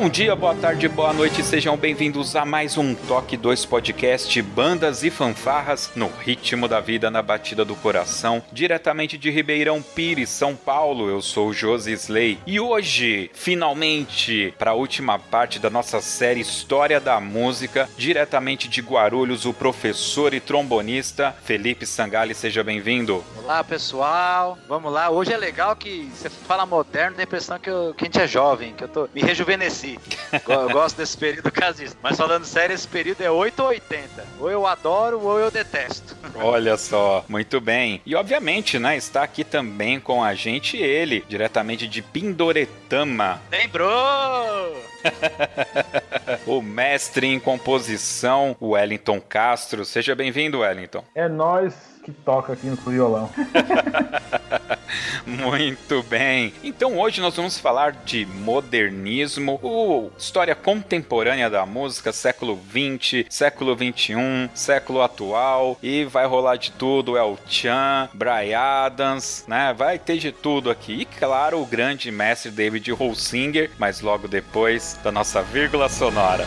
Bom dia, boa tarde, boa noite, sejam bem-vindos a mais um Toque 2 Podcast Bandas e Fanfarras no ritmo da vida, na batida do coração, diretamente de Ribeirão Pires, São Paulo. Eu sou o Josi Slay e hoje, finalmente, para a última parte da nossa série História da Música, diretamente de Guarulhos, o professor e trombonista Felipe Sangali. Seja bem-vindo. Olá, pessoal. Vamos lá. Hoje é legal que você fala moderno, dá a impressão que, eu, que a gente é jovem, que eu tô me rejuvenesci. Eu gosto desse período casista. Mas falando sério, esse período é 8 ou 80. Ou eu adoro ou eu detesto. Olha só, muito bem. E obviamente, né, está aqui também com a gente ele, diretamente de Pindoretama. Lembrou! o mestre em composição, Wellington Castro. Seja bem-vindo, Wellington. É nós que toca aqui no violão. Muito bem. Então hoje nós vamos falar de modernismo, ou história contemporânea da música, século 20, século 21, século atual e vai rolar de tudo, El Chan, Brian Adams, né? Vai ter de tudo aqui. E claro, o grande mestre David Holsinger, mas logo depois da nossa vírgula sonora.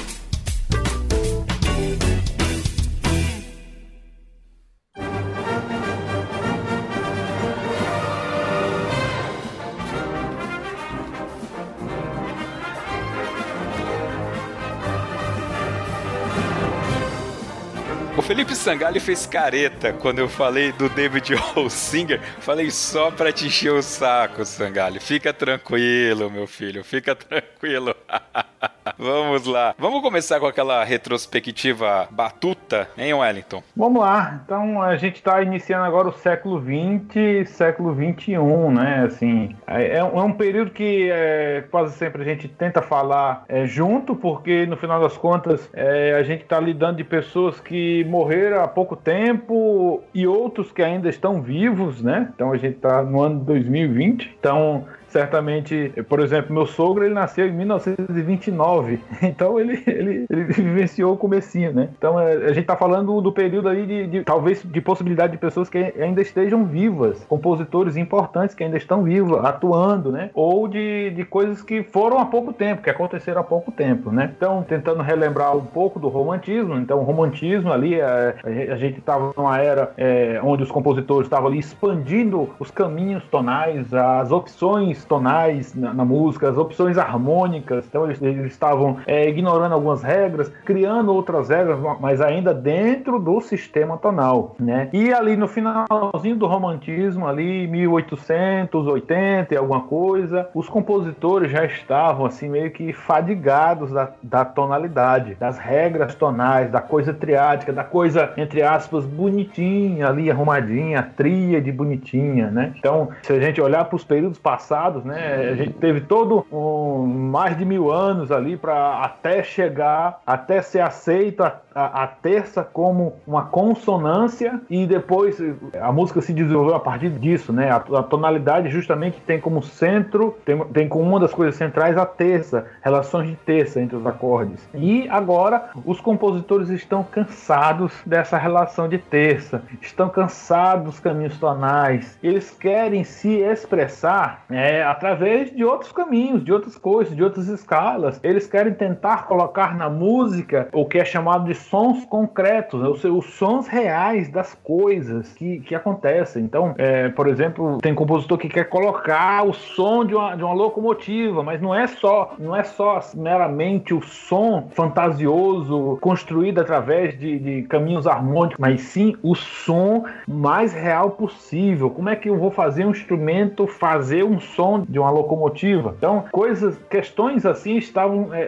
O Felipe Sangalli fez careta quando eu falei do David Holsinger. Falei só pra te encher o saco, Sangalli. Fica tranquilo, meu filho. Fica tranquilo. Vamos lá. Vamos começar com aquela retrospectiva batuta, hein, Wellington? Vamos lá. Então, a gente está iniciando agora o século XX, século XXI, né? Assim, é, é um período que é, quase sempre a gente tenta falar é, junto, porque no final das contas é, a gente está lidando de pessoas que morreram há pouco tempo e outros que ainda estão vivos, né? Então a gente está no ano 2020. Então certamente, por exemplo, meu sogro ele nasceu em 1929, então ele, ele, ele vivenciou o comecinho, né? Então é, a gente está falando do período aí de, de, talvez de possibilidade de pessoas que ainda estejam vivas, compositores importantes que ainda estão vivos, atuando, né? Ou de, de coisas que foram há pouco tempo, que aconteceram há pouco tempo, né? Então tentando relembrar um pouco do romantismo, então o romantismo ali é, a gente estava numa era é, onde os compositores estavam ali expandindo os caminhos tonais, as opções tonais na, na música, as opções harmônicas. Então eles, eles estavam é, ignorando algumas regras, criando outras regras, mas ainda dentro do sistema tonal, né? E ali no finalzinho do romantismo, ali 1880 e alguma coisa, os compositores já estavam assim meio que fadigados da, da tonalidade, das regras tonais, da coisa triádica, da coisa entre aspas bonitinha ali arrumadinha, tríade bonitinha, né? Então, se a gente olhar para os períodos passados, né, a gente teve todo um, mais de mil anos ali para até chegar, até ser aceito a, a, terça como uma consonância e depois a música se desenvolveu a partir disso, né? A, a tonalidade justamente tem como centro, tem, tem como uma das coisas centrais a terça, relações de terça entre os acordes. E agora os compositores estão cansados dessa relação de terça, estão cansados dos caminhos tonais, eles querem se expressar é, através de outros caminhos, de outras coisas, de outras escalas. Eles querem tentar colocar na música o que é chamado de sons concretos, né? seja, os sons reais das coisas que, que acontecem. Então, é, por exemplo, tem compositor que quer colocar o som de uma, de uma locomotiva, mas não é só não é só meramente o som fantasioso construído através de, de caminhos harmônicos, mas sim o som mais real possível. Como é que eu vou fazer um instrumento fazer um som de uma locomotiva? Então, coisas, questões assim estavam é,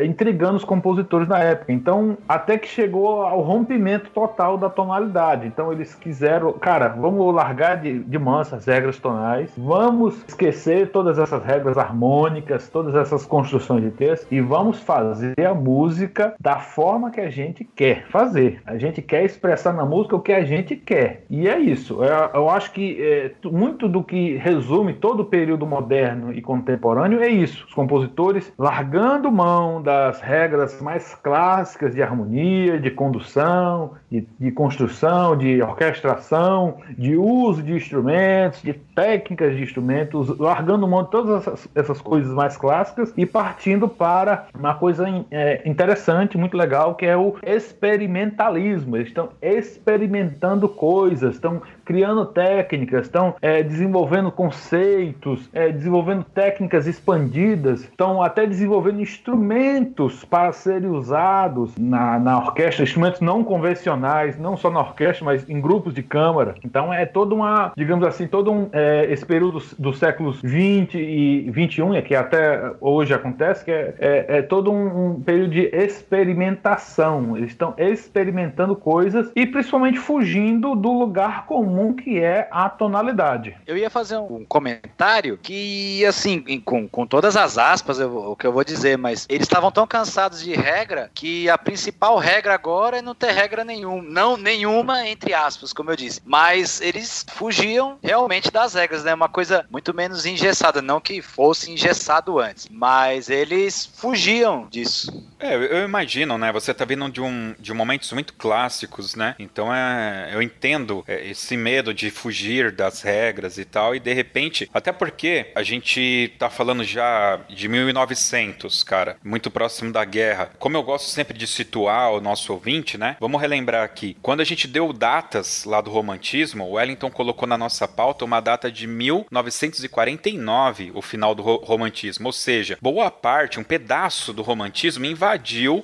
é, intrigando os compositores na época. Então, até que chegou ao rompimento total da tonalidade. Então eles quiseram, cara, vamos largar de, de mansa as regras tonais, vamos esquecer todas essas regras harmônicas, todas essas construções de texto e vamos fazer a música da forma que a gente quer fazer. A gente quer expressar na música o que a gente quer. E é isso. Eu, eu acho que é, muito do que resume todo o período moderno e contemporâneo é isso. Os compositores largando mão das regras mais clássicas de harmonia harmonia, de condução, de, de, construção, de orquestração, de uso de instrumentos, de técnicas de instrumentos, largando mão de todas essas, essas coisas mais clássicas e partindo para uma coisa é, interessante, muito legal, que é o experimentalismo. Eles estão experimentando coisas, estão criando técnicas, estão é, desenvolvendo conceitos, é, desenvolvendo técnicas expandidas, estão até desenvolvendo instrumentos para serem usados na, na orquestra, instrumentos não convencionais, não só na orquestra, mas em grupos de câmara. Então é toda uma, digamos assim, todo um, é, esse período dos, séculos 20 e 21, é que até hoje acontece, que é, é, é todo um, um período de experimentação. Eles estão experimentando coisas e principalmente fugindo do lugar comum comum que é a tonalidade. Eu ia fazer um comentário que, assim, com, com todas as aspas, eu, o que eu vou dizer, mas eles estavam tão cansados de regra que a principal regra agora é não ter regra nenhuma. Não nenhuma, entre aspas, como eu disse. Mas eles fugiam realmente das regras, né? Uma coisa muito menos engessada. Não que fosse engessado antes, mas eles fugiam disso. É, eu imagino, né? Você tá vindo de um de momentos muito clássicos, né? Então é, eu entendo é, esse medo de fugir das regras e tal, e de repente, até porque a gente tá falando já de 1900, cara, muito próximo da guerra. Como eu gosto sempre de situar o nosso ouvinte, né? Vamos relembrar aqui. Quando a gente deu datas lá do romantismo, o Wellington colocou na nossa pauta uma data de 1949, o final do ro romantismo, ou seja, boa parte, um pedaço do romantismo invadiu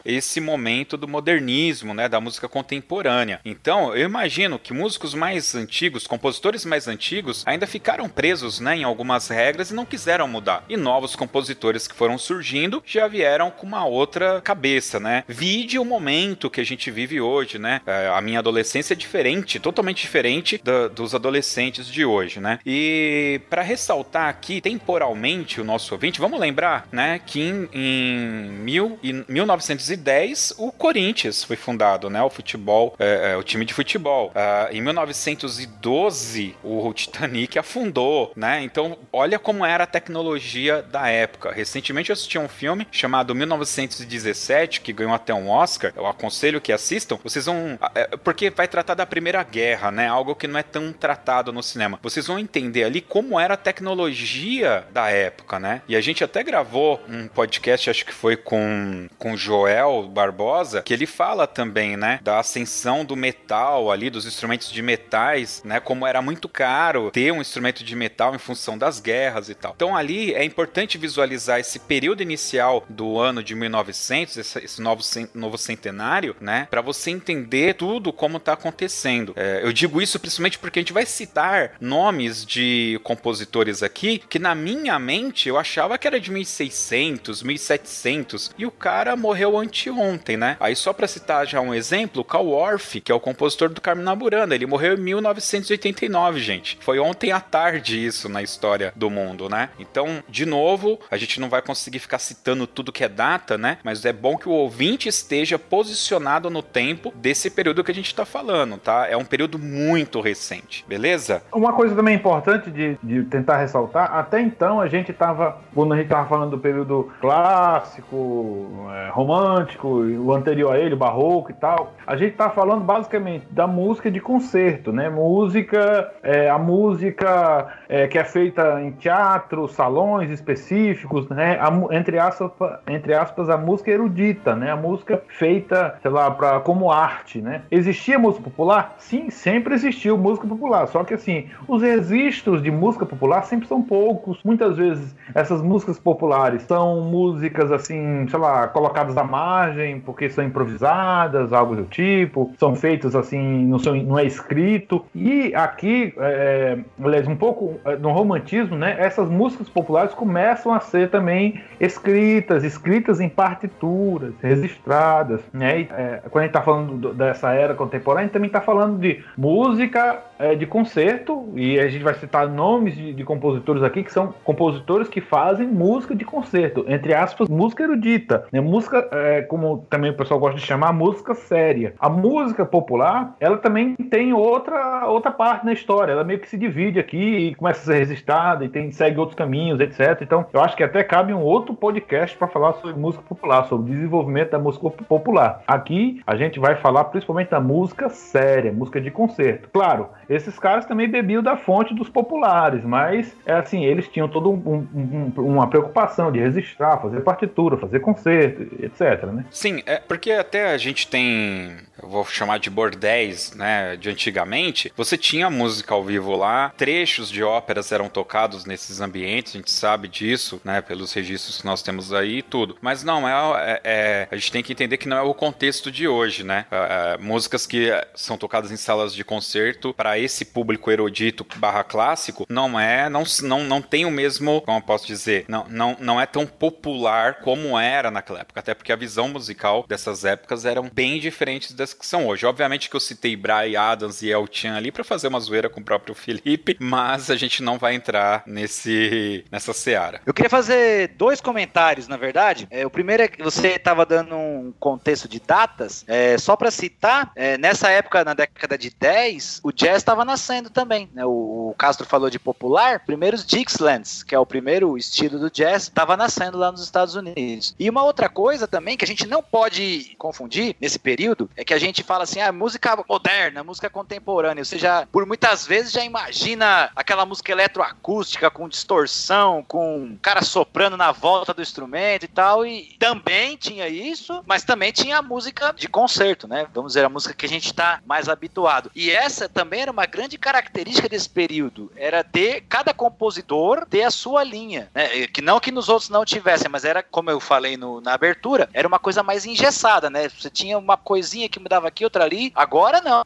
esse momento do modernismo, né, da música contemporânea. Então, eu imagino que músicos mais antigos compositores mais antigos, ainda ficaram presos né, em algumas regras e não quiseram mudar. E novos compositores que foram surgindo já vieram com uma outra cabeça, né? Vide o momento que a gente vive hoje, né? É, a minha adolescência é diferente, totalmente diferente do, dos adolescentes de hoje, né? E para ressaltar aqui temporalmente o nosso ouvinte, vamos lembrar, né, que em, em mil, 1910 o Corinthians foi fundado, né? O futebol, é, é, o time de futebol. Uh, em 1900 1912 o Titanic afundou, né? Então, olha como era a tecnologia da época. Recentemente eu assisti um filme chamado 1917, que ganhou até um Oscar. Eu aconselho que assistam. Vocês vão. É, porque vai tratar da Primeira Guerra, né? Algo que não é tão tratado no cinema. Vocês vão entender ali como era a tecnologia da época, né? E a gente até gravou um podcast, acho que foi com, com Joel Barbosa, que ele fala também, né, da ascensão do metal ali, dos instrumentos de metais, né, como era muito caro ter um instrumento de metal em função das guerras e tal. Então ali é importante visualizar esse período inicial do ano de 1900, esse, esse novo, novo centenário, né, para você entender tudo como tá acontecendo. É, eu digo isso principalmente porque a gente vai citar nomes de compositores aqui que na minha mente eu achava que era de 1600, 1700 e o cara morreu anteontem, né? Aí só para citar já um exemplo, o Orff, que é o compositor do Carmina Burana, ele morreu em 1989, gente. Foi ontem à tarde isso na história do mundo, né? Então, de novo, a gente não vai conseguir ficar citando tudo que é data, né? Mas é bom que o ouvinte esteja posicionado no tempo desse período que a gente tá falando, tá? É um período muito recente, beleza? Uma coisa também importante de, de tentar ressaltar, até então a gente tava, quando a gente tava falando do período clássico, é, romântico, o anterior a ele, o barroco e tal, a gente tá falando basicamente da música de concerto, né? Música, é, a música é, que é feita em teatro, salões específicos, né? A, entre, aspas, entre aspas, a música erudita, né? A música feita, sei lá, pra, como arte, né? Existia música popular? Sim, sempre existiu música popular, só que assim, os registros de música popular sempre são poucos. Muitas vezes essas músicas populares são músicas assim, sei lá, colocadas à margem porque são improvisadas, algo do tipo, são feitas assim, não, são, não é escrito. E aqui, é, aliás, um pouco é, no romantismo, né, essas músicas populares começam a ser também escritas, escritas em partituras, registradas. Né? E, é, quando a gente está falando do, dessa era contemporânea, a gente também está falando de música é, de concerto, e a gente vai citar nomes de, de, compositores aqui que são compositores que fazem música de concerto, entre aspas, música erudita. Né? Música, é, como também o pessoal gosta de chamar, música séria. A música popular, ela também tem outra, outra parte na história, ela meio que se divide aqui e começa a ser registrada e tem, segue outros caminhos, etc. Então, eu acho que até cabe um outro podcast para falar sobre música popular, sobre o desenvolvimento da música popular. Aqui a gente vai falar principalmente da música séria, música de concerto. Claro, esses caras também bebiam da fonte dos populares, mas é assim, eles tinham toda um, um, uma preocupação de registrar, fazer partitura, fazer concerto, etc. Né? Sim, é porque até a gente tem, eu vou chamar de bordéis, né, de antigamente, você tinha música ao vivo lá, trechos de óperas eram tocados nesses ambientes, a gente sabe disso, né, pelos registros que nós temos aí e tudo. Mas não, é, é, é, a gente tem que entender que não é o contexto de hoje, né? É, é músicas que são tocadas em salas de concerto para esse público erudito barra clássico, não é, não, não, não tem o mesmo, como eu posso dizer, não, não, não é tão popular como era naquela época, até porque a visão musical dessas épocas eram bem diferentes das que são hoje. Obviamente que eu citei Brian Adams e El Chan ali para fazer uma zoeira com o próprio Felipe, mas a gente não vai entrar nesse nessa seara. Eu queria fazer dois comentários, na verdade. É, o primeiro é que você estava dando um contexto de datas, é, só para citar, é, nessa época, na década de 10, o jazz estava nascendo também. Né? O, o, Castro falou de popular, primeiros Dixielands, que é o primeiro estilo do jazz, estava nascendo lá nos Estados Unidos. E uma outra coisa também que a gente não pode confundir nesse período é que a gente fala assim, ah, música moderna, música contemporânea. Você já, por muitas vezes, já imagina aquela música eletroacústica com distorção, com cara soprando na volta do instrumento e tal. E também tinha isso, mas também tinha a música de concerto, né? Vamos dizer, a música que a gente está mais habituado. E essa também era uma grande característica desse período era ter cada compositor ter a sua linha, né? Que não que nos outros não tivessem, mas era como eu falei no, na abertura, era uma coisa mais engessada, né? Você tinha uma coisinha que mudava aqui, outra ali. Agora não,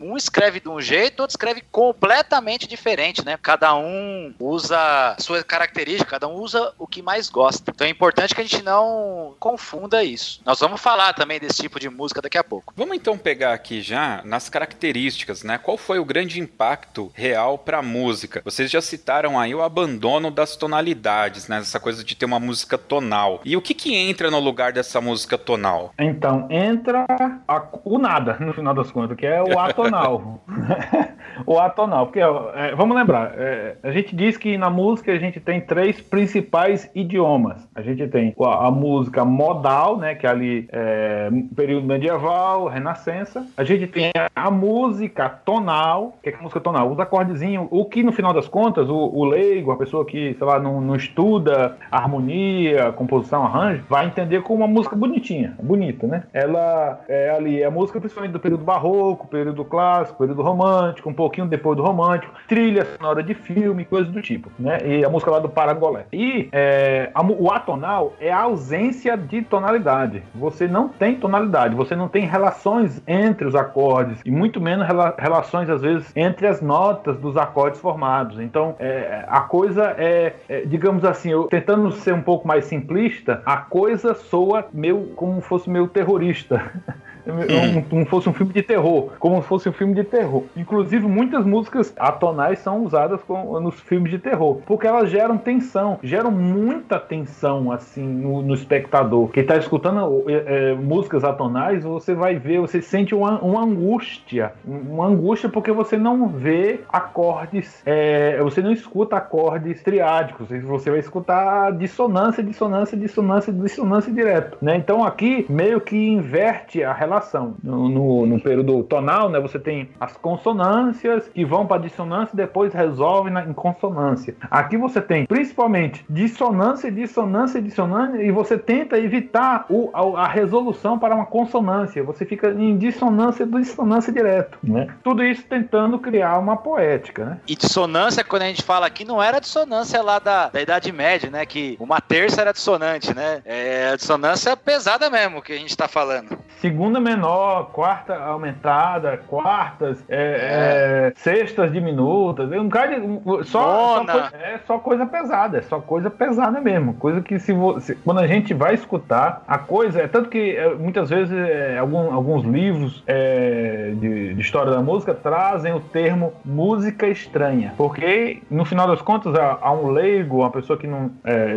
um escreve de um jeito, outro escreve completamente diferente, né? Cada um usa sua característica, cada um usa o que mais gosta. Então é importante que a gente não confunda isso. Nós vamos falar também desse tipo de música daqui a pouco. Vamos então pegar aqui já nas características, né? Qual foi o grande impacto real para a música? Vocês já citaram aí o abandono das tonalidades, né? Essa coisa de ter uma música tonal. E o que que entra no lugar dessa música tonal? Então, entra a, o nada, no final das contas, que é o atonal. o atonal, porque é, vamos lembrar, é, a gente diz que na música a gente tem três principais idiomas. A gente tem a, a música modal, né, que é ali é período medieval, renascença. A gente tem a, a música tonal, que é a música tonal, os acordezinhos, o que no final das contas o, o leigo, a pessoa que, sei lá, não, não estuda harmonia, composição, arranjo, vai entender como uma música bonitinha, bonita, né? Ela é ali, é a música principalmente do período barroco, período clássico, período romântico, um pouquinho depois do romântico, trilha sonora de filme, coisas do tipo, né? E a música lá do Parangolé. E é, a, o atonal é a ausência de tonalidade. Você não tem tonalidade, você não tem relações entre os acordes e muito menos rela, relações às vezes entre as notas dos acordes formados. Então, é, a coisa é, é, digamos assim, eu tentando ser um pouco mais simplista, a coisa soa meio como fosse meio terrorista. um, um, fosse um filme de terror, como se fosse um filme de terror. Inclusive, muitas músicas atonais são usadas com, nos filmes de terror, porque elas geram tensão, geram muita tensão assim no, no espectador. Quem está escutando é, é, músicas atonais, você vai ver, você sente uma, uma angústia, uma angústia porque você não vê acordes, é, você não escuta acordes triádicos, você vai escutar dissonância, dissonância, dissonância, dissonância direto, né? Então aqui meio que inverte a relação relação. No, no, no, período tonal, né, você tem as consonâncias que vão para dissonância e depois resolvem na, em consonância. Aqui você tem principalmente dissonância, dissonância, dissonância e você tenta evitar o, a, a, resolução para uma consonância. Você fica em dissonância, dissonância direto. Né? Tudo isso tentando criar uma poética. Né? E dissonância, quando a gente fala aqui, não era dissonância lá da, da Idade Média, né? Que uma terça era dissonante, né? É a dissonância pesada mesmo que a gente está falando. Segunda menor, quarta aumentada, quartas, é, é. É, sextas diminutas, um cara de, só, só coisa, é só coisa pesada, é só coisa pesada mesmo, coisa que se você, quando a gente vai escutar a coisa é tanto que é, muitas vezes é, algum, alguns livros é, de, de, história da música trazem o termo música estranha, porque no final das contas a, a um leigo, uma pessoa que não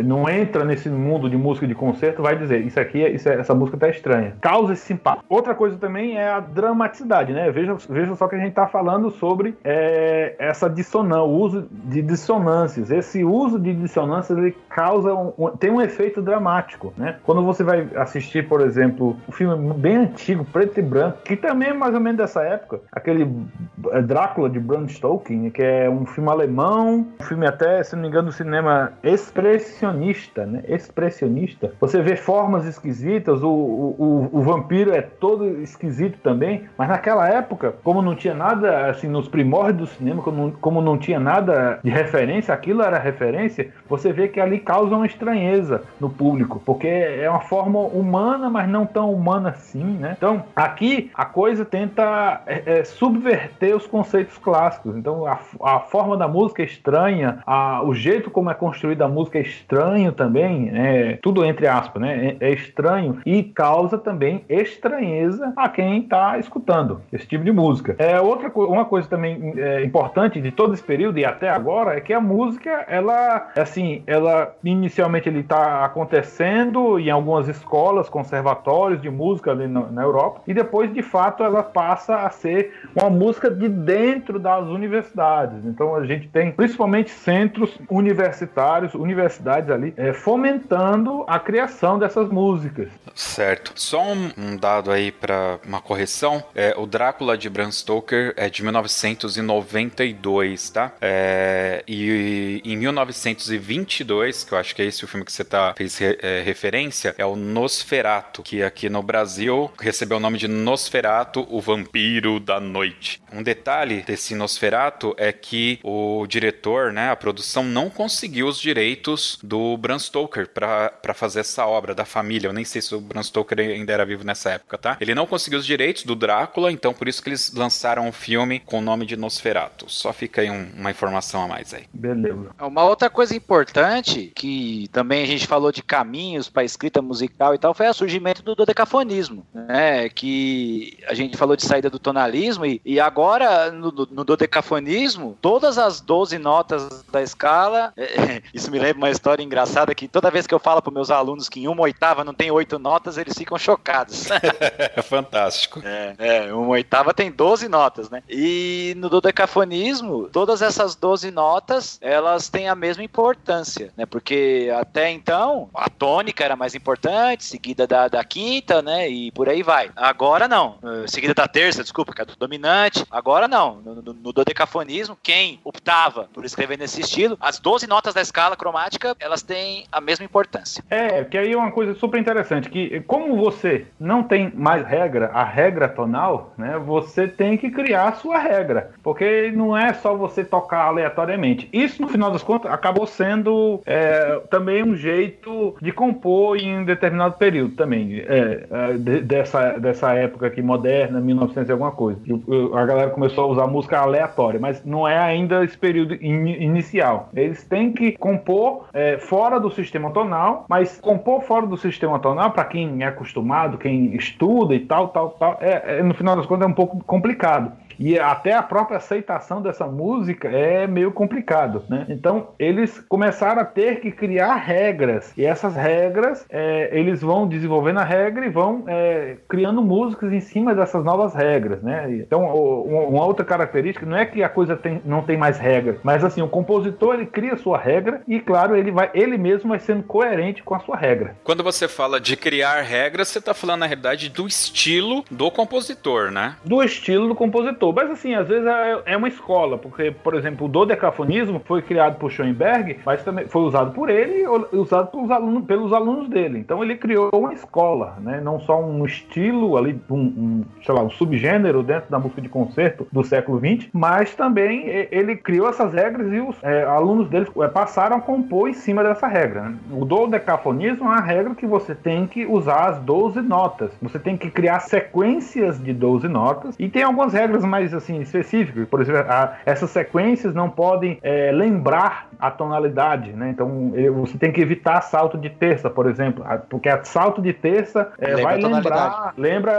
não entra nesse mundo de música de concerto vai dizer isso aqui, isso, essa música tá estranha, causa esse impacto Outra coisa também é a dramaticidade, né? Veja, veja só que a gente está falando sobre é, essa dissonância, o uso de dissonâncias. Esse uso de dissonâncias ele causa um, um, tem um efeito dramático, né? Quando você vai assistir, por exemplo, um filme bem antigo, preto e branco, que também é mais ou menos dessa época, aquele é, Drácula de Bram Stoker, que é um filme alemão, um filme até, se não me engano, do cinema expressionista, né? Expressionista. Você vê formas esquisitas, o, o, o vampiro é todo todo esquisito também, mas naquela época, como não tinha nada, assim, nos primórdios do cinema, como, como não tinha nada de referência, aquilo era referência, você vê que ali causa uma estranheza no público, porque é uma forma humana, mas não tão humana assim, né? Então, aqui a coisa tenta é, é, subverter os conceitos clássicos. Então, a, a forma da música é estranha, a, o jeito como é construída a música é estranho também, é, tudo entre aspas, né? É, é estranho e causa também estranheza estranheza a quem está escutando esse tipo de música. É outra uma coisa também é, importante de todo esse período e até agora é que a música ela assim ela inicialmente ele está acontecendo em algumas escolas, conservatórios de música ali na, na Europa e depois de fato ela passa a ser uma música de dentro das universidades. Então a gente tem principalmente centros universitários, universidades ali é, fomentando a criação dessas músicas. Certo. Só um, um dado aí para uma correção, é, o Drácula de Bram Stoker é de 1992, tá? É, e em 1922, que eu acho que é esse o filme que você tá, fez re, é, referência, é o Nosferato, que aqui no Brasil recebeu o nome de Nosferato, o Vampiro da Noite. Um detalhe desse Nosferato é que o diretor, né, a produção não conseguiu os direitos do Bram Stoker para fazer essa obra da família. Eu nem sei se o Bram Stoker ainda era vivo nessa época, tá? Ele não conseguiu os direitos do Drácula, então por isso que eles lançaram um filme com o nome de Nosferatu. Só fica aí um, uma informação a mais aí. Beleza. Uma outra coisa importante, que também a gente falou de caminhos para escrita musical e tal, foi o surgimento do dodecafonismo, né? Que a gente falou de saída do tonalismo e, e agora no, no dodecafonismo, todas as 12 notas da escala, é, isso me lembra uma história engraçada que toda vez que eu falo para meus alunos que em uma oitava não tem oito notas, eles ficam chocados. Fantástico. É, é, uma oitava tem 12 notas, né? E no dodecafonismo, todas essas 12 notas, elas têm a mesma importância, né? Porque até então, a tônica era mais importante, seguida da, da quinta, né? E por aí vai. Agora não. Eh, seguida da terça, desculpa, que é do dominante. Agora não. No, no, no dodecafonismo, quem optava por escrever nesse estilo, as 12 notas da escala cromática, elas têm a mesma importância. É, que aí é uma coisa super interessante, que como você não tem mais regra, a regra tonal, né, você tem que criar a sua regra, porque não é só você tocar aleatoriamente. Isso, no final das contas, acabou sendo é, também um jeito de compor em um determinado período também, é, é de, dessa, dessa época aqui moderna, 1900 e alguma coisa. A galera começou a usar música aleatória, mas não é ainda esse período in, inicial. Eles têm que compor é, fora do sistema tonal, mas compor fora do sistema tonal, para quem é acostumado, quem estuda e tal, tal, tal, é, é, no final das contas é um pouco complicado. E até a própria aceitação dessa música é meio complicado, né? Então eles começaram a ter que criar regras e essas regras é, eles vão desenvolvendo a regra e vão é, criando músicas em cima dessas novas regras, né? Então uma outra característica não é que a coisa tem, não tem mais regra, mas assim o compositor ele cria sua regra e claro ele vai ele mesmo vai sendo coerente com a sua regra. Quando você fala de criar regras, você está falando na realidade do estilo do compositor, né? Do estilo do compositor mas assim, às vezes é, é uma escola, porque, por exemplo, o dodecafonismo foi criado por Schoenberg, mas também foi usado por ele e usado pelos alunos, pelos alunos dele. Então ele criou uma escola, né? Não só um estilo ali, um, um sei lá, um subgênero dentro da música de concerto do século XX, mas também ele criou essas regras e os é, alunos dele é, passaram a compor em cima dessa regra. Né? O dodecafonismo é uma regra que você tem que usar as 12 notas. Você tem que criar sequências de 12 notas e tem algumas regras mais mais assim específicos. Por exemplo, a, essas sequências não podem é, lembrar a tonalidade, né? Então você tem que evitar salto de terça, por exemplo, porque a salto de terça é, vai lembrar, lembra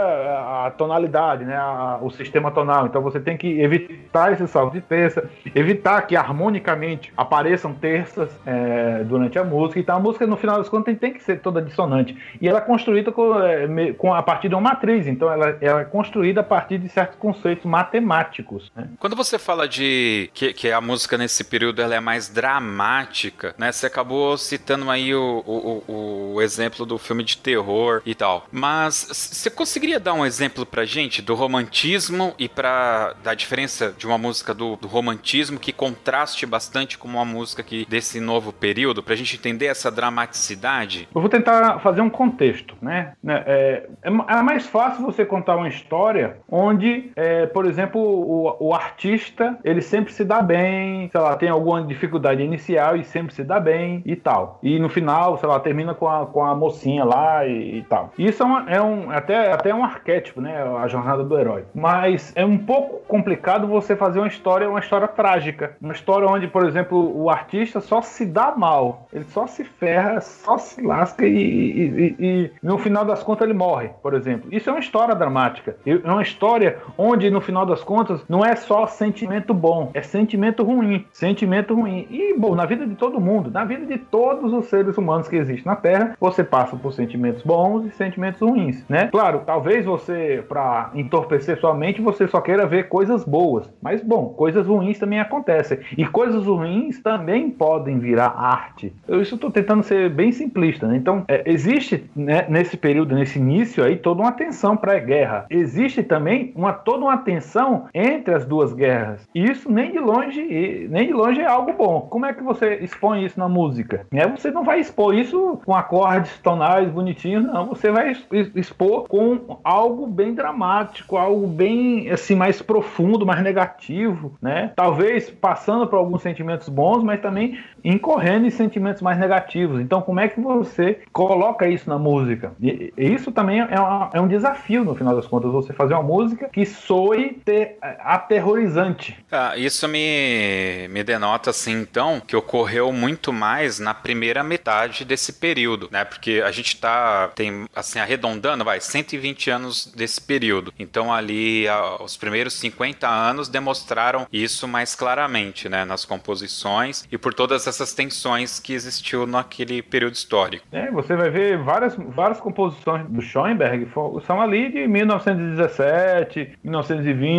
a tonalidade, né? A, o sistema tonal. Então você tem que evitar esse salto de terça, evitar que harmonicamente apareçam terças é, durante a música. Então a música no final das contas tem, tem que ser toda dissonante e ela é construída com, é, com a partir de uma matriz. Então ela, ela é construída a partir de certos conceitos matemáticos matemáticos. Né? Quando você fala de que, que, a música nesse período ela é mais dramática, né? Você acabou citando aí o, o, o exemplo do filme de terror e tal. Mas você conseguiria dar um exemplo pra gente do romantismo e pra, da diferença de uma música do, do romantismo que contraste bastante com uma música aqui desse novo período, pra gente entender essa dramaticidade? Eu vou tentar fazer um contexto, né? É, é, é mais fácil você contar uma história onde, é, por exemplo, exemplo, o, o artista, ele sempre se dá bem, sei lá, tem alguma dificuldade inicial e sempre se dá bem e tal. E no final, sei lá, termina com a, com a mocinha lá e, e tal. Isso é, uma, é um, até, até um arquétipo, né? A jornada do herói. Mas é um pouco complicado você fazer uma história, uma história trágica. Uma história onde, por exemplo, o artista só se dá mal. Ele só se ferra, só se lasca e, e, e, e no final das contas ele morre, por exemplo. Isso é uma história dramática. É uma história onde no final das contas, não é só sentimento bom, é sentimento ruim. Sentimento ruim. E, bom, na vida de todo mundo, na vida de todos os seres humanos que existem na Terra, você passa por sentimentos bons e sentimentos ruins, né? Claro, talvez você, para entorpecer sua mente, você só queira ver coisas boas. Mas, bom, coisas ruins também acontecem. E coisas ruins também podem virar arte. Eu isso estou tentando ser bem simplista, né? Então, é, existe né, nesse período, nesse início aí, toda uma tensão pré-guerra. Existe também uma, toda uma tensão entre as duas guerras. E isso nem de longe, nem de longe é algo bom. Como é que você expõe isso na música? É, você não vai expor isso com acordes tonais bonitinhos, não. Você vai expor com algo bem dramático, algo bem assim mais profundo, mais negativo, né? Talvez passando por alguns sentimentos bons, mas também incorrendo em sentimentos mais negativos. Então, como é que você coloca isso na música? E isso também é, uma, é um desafio no final das contas, você fazer uma música que soe ter, aterrorizante. Ah, isso me, me denota, assim, então, que ocorreu muito mais na primeira metade desse período, né? Porque a gente tá, tem, assim, arredondando, vai, 120 anos desse período. Então, ali, os primeiros 50 anos demonstraram isso mais claramente, né? Nas composições e por todas essas tensões que existiu naquele período histórico. É, você vai ver várias, várias composições do Schoenberg são ali de 1917, 1920,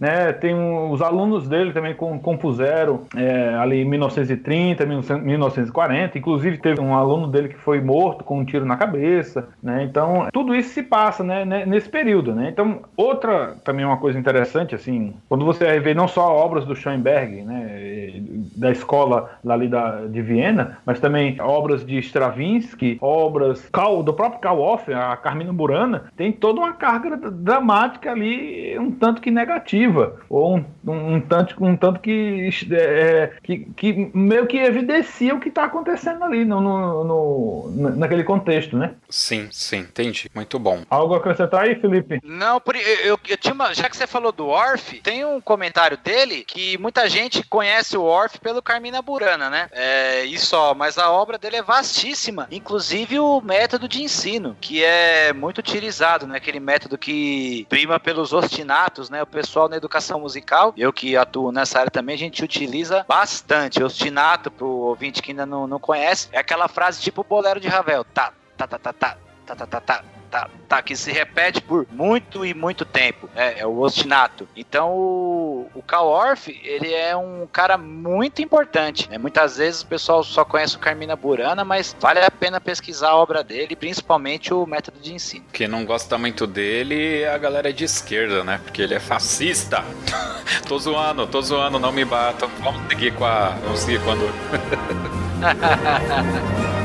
né? Tem um, os alunos dele também compuseram é, ali em 1930, 1940. Inclusive teve um aluno dele que foi morto com um tiro na cabeça, né? Então tudo isso se passa, né? Nesse período, né? Então outra também uma coisa interessante assim, quando você vê não só obras do Schoenberg, né? Da escola ali da, de Viena, mas também obras de Stravinsky, obras do próprio Karl Orff, a Carmina Burana, tem toda uma carga dramática ali, um tanto que negativa, ou um, um, um tanto, um tanto que, é, que, que, meio que evidencia o que está acontecendo ali no, no, no, naquele contexto, né? Sim, sim, entendi. Muito bom. Algo a acrescentar aí, Felipe? Não, eu, eu, eu tinha uma, já que você falou do Orff, tem um comentário dele que muita gente conhece o Orff pelo Carmina Burana, né? É, isso, ó, mas a obra dele é vastíssima, inclusive o método de ensino, que é muito utilizado, né? Aquele método que prima pelos ostinatos, né? O pessoal na educação musical, eu que atuo nessa área também, a gente utiliza bastante. Ostinato, pro ouvinte que ainda não, não conhece, é aquela frase tipo bolero de Ravel. Tá, tá, tá, tá, tá, tá, tá, tá, tá tá, tá, que se repete por muito e muito tempo. É, é o ostinato. Então o, o Orff, ele é um cara muito importante. Né? Muitas vezes o pessoal só conhece o Carmina Burana, mas vale a pena pesquisar a obra dele, principalmente o método de ensino. Quem não gosta muito dele é a galera de esquerda, né? Porque ele é fascista. tô zoando, tô zoando, não me batam. Vamos seguir com a. Vamos seguir quando.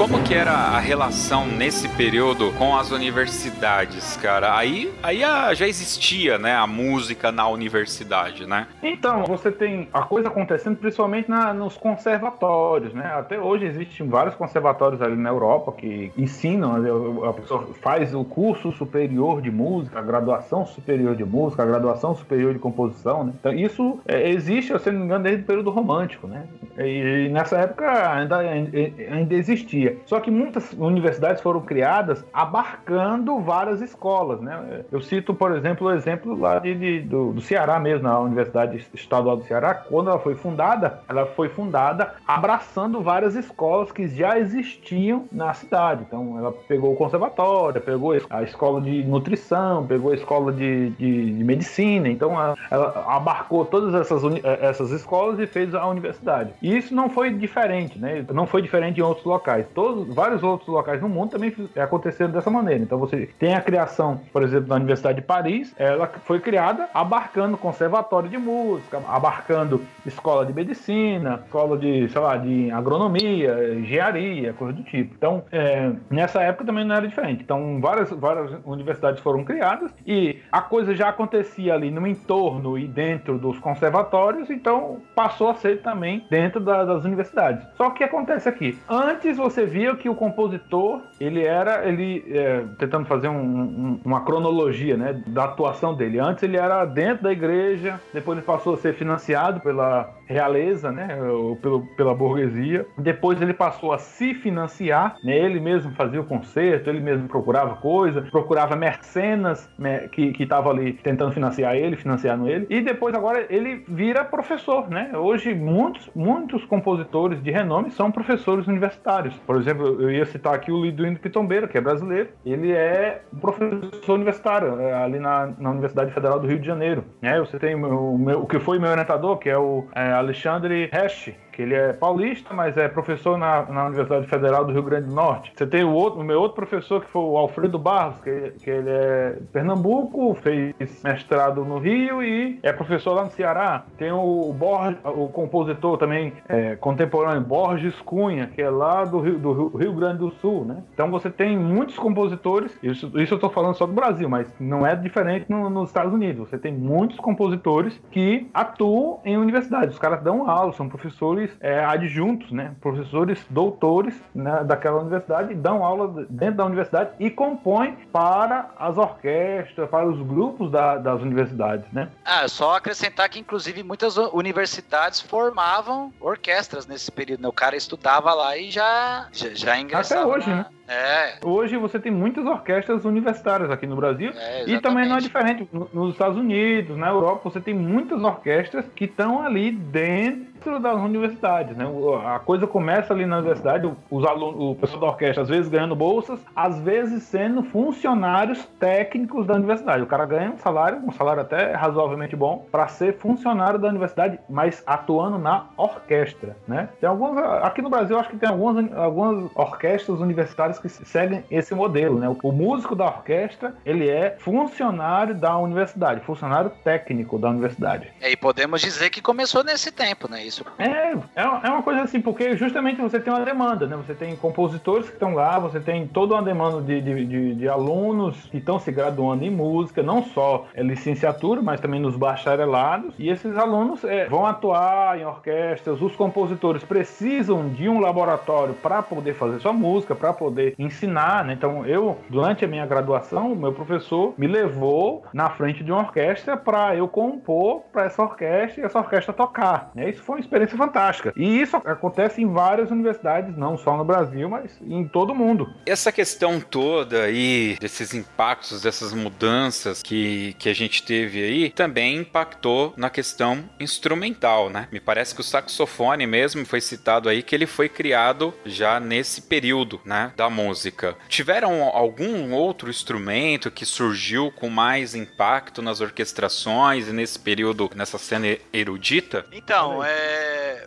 ¿Cómo que era a relação nesse período com as universidades, cara? Aí, aí já existia, né, a música na universidade, né? Então, você tem a coisa acontecendo principalmente na, nos conservatórios, né? Até hoje existem vários conservatórios ali na Europa que ensinam, né, a pessoa faz o curso superior de música, a graduação superior de música, a graduação superior de composição, né? Então, isso é, existe, se não me engano, desde o período romântico, né? E, e nessa época ainda, ainda existia. Só que muitas universidades foram criadas abarcando várias escolas, né? Eu cito, por exemplo, o exemplo lá de, de do, do, Ceará mesmo, na Universidade Estadual do Ceará, quando ela foi fundada, ela foi fundada abraçando várias escolas que já existiam na cidade. Então, ela pegou o conservatório, pegou a escola de nutrição, pegou a escola de, de, de medicina. Então, ela, ela, abarcou todas essas, essas escolas e fez a universidade. E isso não foi diferente, né? Não foi diferente em outros locais todos, vários outros locais no mundo também aconteceram dessa maneira. Então você tem a criação, por exemplo, da Universidade de Paris, ela foi criada abarcando conservatório de música, abarcando escola de medicina, escola de, sei lá, de agronomia, engenharia, coisa do tipo. Então, é, nessa época também não era diferente. Então, várias, várias universidades foram criadas e a coisa já acontecia ali no entorno e dentro dos conservatórios, então passou a ser também dentro da, das universidades. Só que acontece aqui? Antes você via que o compositor, ele era, ele é, tentando fazer um, um, uma cronologia, né, da atuação dele. Antes ele era dentro da igreja, depois ele passou a ser financiado pela realeza, né, ou pelo, pela burguesia. Depois ele passou a se financiar, né, ele mesmo fazia o concerto, ele mesmo procurava coisa, procurava mercenas né, que estavam ali tentando financiar ele, financiando ele. E depois agora ele vira professor, né? Hoje muitos, muitos compositores de renome são professores universitários. Por exemplo, eu ia citar aqui o Liduino Pitombeiro, que é brasileiro. Ele é um professor universitário é, ali na, na Universidade Federal do Rio de Janeiro. É, você tem o, meu, o que foi meu orientador, que é o é, Alexandre Hesch, que ele é paulista, mas é professor na, na Universidade Federal do Rio Grande do Norte. Você tem o, outro, o meu outro professor, que foi o Alfredo Barros, que, que ele é Pernambuco, fez mestrado no Rio e é professor lá no Ceará. Tem o, Borges, o compositor também é, contemporâneo, Borges Cunha, que é lá do Rio, do Rio Grande do Sul, né? Então você tem muitos compositores, isso, isso eu estou falando só do Brasil, mas não é diferente no, nos Estados Unidos. Você tem muitos compositores que atuam em universidades. Os caras dão aula, são professores é, adjuntos, né? Professores doutores né, daquela universidade, dão aula dentro da universidade e compõem para as orquestras, para os grupos da, das universidades, né? Ah, só acrescentar que inclusive muitas universidades formavam orquestras nesse período. Né? O cara estudava lá e já já, já ingressava. Até hoje, na... né? É. Hoje você tem muitas orquestras universitárias aqui no Brasil é, e também não é diferente nos Estados Unidos, na Europa, você tem muitas orquestras que estão ali dentro das universidades, né? A coisa começa ali na universidade, os alunos, o pessoal da orquestra às vezes ganhando bolsas, às vezes sendo funcionários técnicos da universidade. O cara ganha um salário, um salário até razoavelmente bom, para ser funcionário da universidade, mas atuando na orquestra, né? Tem algumas aqui no Brasil acho que tem algumas algumas orquestras universitárias que seguem esse modelo, né? O músico da orquestra, ele é funcionário da universidade, funcionário técnico da universidade. É, e podemos dizer que começou nesse tempo, né? Isso. É, é, é uma coisa assim, porque justamente você tem uma demanda, né? Você tem compositores que estão lá, você tem toda uma demanda de, de, de, de alunos que estão se graduando em música, não só é licenciatura, mas também nos bacharelados, e esses alunos é, vão atuar em orquestras, os compositores precisam de um laboratório para poder fazer sua música, para poder ensinar, né? Então, eu, durante a minha graduação, meu professor me levou na frente de uma orquestra para eu compor para essa orquestra e essa orquestra tocar. Né? Isso foi uma experiência fantástica. E isso acontece em várias universidades, não só no Brasil, mas em todo o mundo. Essa questão toda aí, desses impactos, dessas mudanças que, que a gente teve aí, também impactou na questão instrumental, né? Me parece que o saxofone mesmo foi citado aí que ele foi criado já nesse período, né, da música. Tiveram algum outro instrumento que surgiu com mais impacto nas orquestrações e nesse período, nessa cena erudita? Então, é,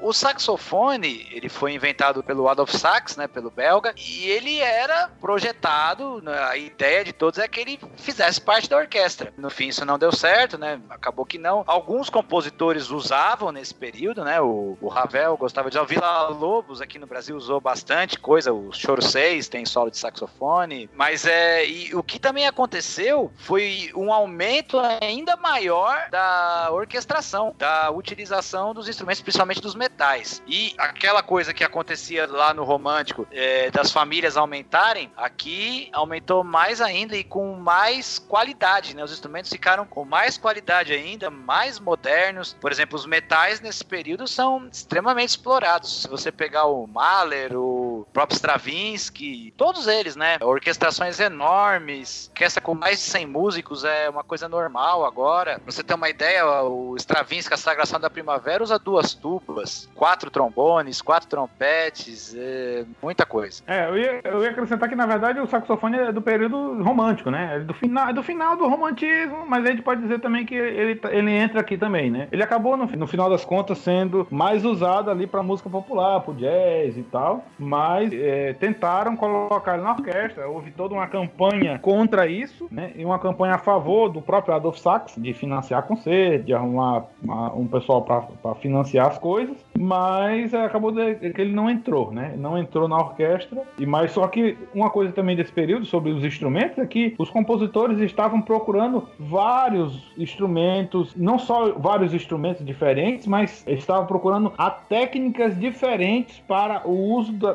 o, saxofone, ele foi inventado pelo Adolf Sax, né, pelo belga, e ele era projetado, né, a ideia de todos é que ele fizesse parte da orquestra. No fim isso não deu certo, né, acabou que não. Alguns compositores usavam nesse período, né, o, o Ravel gostava de usar, o Vila Lobos aqui no Brasil usou bastante coisa, o Choro 6 tem solo de saxofone, mas é, e o que também aconteceu foi um aumento ainda maior da orquestração, da utilização dos instrumentos, principalmente dos metais. E aquela coisa que acontecia lá no romântico, é, das famílias aumentarem, aqui aumentou mais ainda e com mais qualidade, né? Os instrumentos ficaram com mais qualidade ainda, mais modernos. Por exemplo, os metais nesse período são extremamente explorados. Se você pegar o Mahler, o próprio Stravinsky, todos eles, né? Orquestrações enormes, orquestra com mais de 100 músicos é uma coisa normal agora. Pra você ter uma ideia, o Stravinsky, a Sagração da Primavera, usa duas tubas quatro trombones, quatro trompetes, é, muita coisa. É, eu ia, eu ia acrescentar que na verdade o saxofone é do período romântico, né? É do final, é do final do romantismo, mas a gente pode dizer também que ele, ele entra aqui também, né? Ele acabou no, no final das contas sendo mais usado ali para música popular, pro jazz e tal, mas é, tentaram colocar ele na orquestra. Houve toda uma campanha contra isso, né? E uma campanha a favor do próprio Adolf Sax de financiar concerto, de arrumar uma, um pessoal para financiar as coisas mas é, acabou de, que ele não entrou, né? Não entrou na orquestra. E mais só que uma coisa também desse período sobre os instrumentos é que os compositores estavam procurando vários instrumentos, não só vários instrumentos diferentes, mas estavam procurando a técnicas diferentes para o uso da,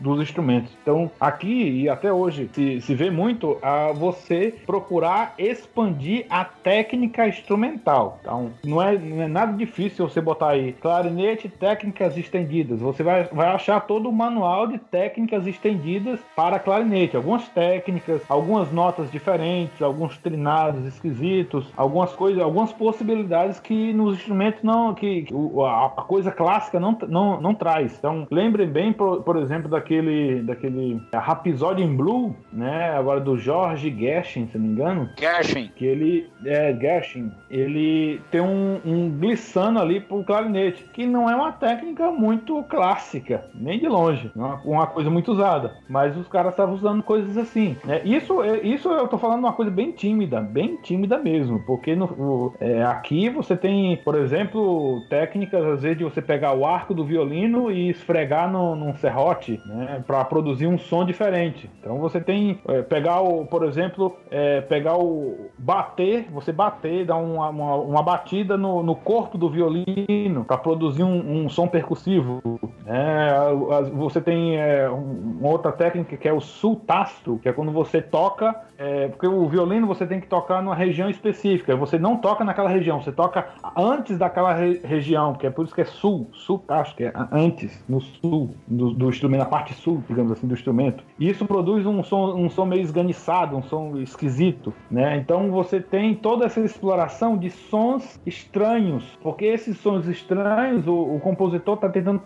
dos instrumentos. Então, aqui e até hoje se, se vê muito a você procurar expandir a técnica instrumental. Então, não é, não é nada difícil você botar aí clarinete técnicas estendidas. Você vai, vai achar todo o manual de técnicas estendidas para clarinete. Algumas técnicas, algumas notas diferentes, alguns trinados esquisitos, algumas coisas, algumas possibilidades que nos instrumentos não, que, que a, a, coisa clássica não, não, não traz. Então, lembrem bem, por, por exemplo, exemplo, daquele, daquele Rhapsody in Blue, né? Agora do George Gershwin, se não me engano. Gershwin. Que ele, é, Gershwin, ele tem um, um glissando ali pro clarinete, que não é uma técnica muito clássica, nem de longe. Não é uma coisa muito usada. Mas os caras estavam usando coisas assim. Né? Isso, é, isso eu tô falando uma coisa bem tímida, bem tímida mesmo. Porque no, é, aqui você tem, por exemplo, técnicas, às vezes, de você pegar o arco do violino e esfregar no, num serrote, né? Pra produzir um som diferente. Então você tem, é, pegar o, por exemplo, é, pegar o. bater, você bater, dar uma, uma, uma batida no, no corpo do violino para produzir um, um, som percussivo. É, você tem é, uma outra técnica que é o sultastro, que é quando você toca, é, porque o violino você tem que tocar numa região específica. Você não toca naquela região, você toca antes daquela re região, que é por isso que é sul, sultastro, que é antes, no sul do, do, instrumento, na parte sul, digamos assim, do instrumento. E isso produz um som, um som meio esganiçado, um som esquisito, né? Então você tem toda essa exploração de sons estranhos, porque esses sons estranhos, o, o compositor está tentando,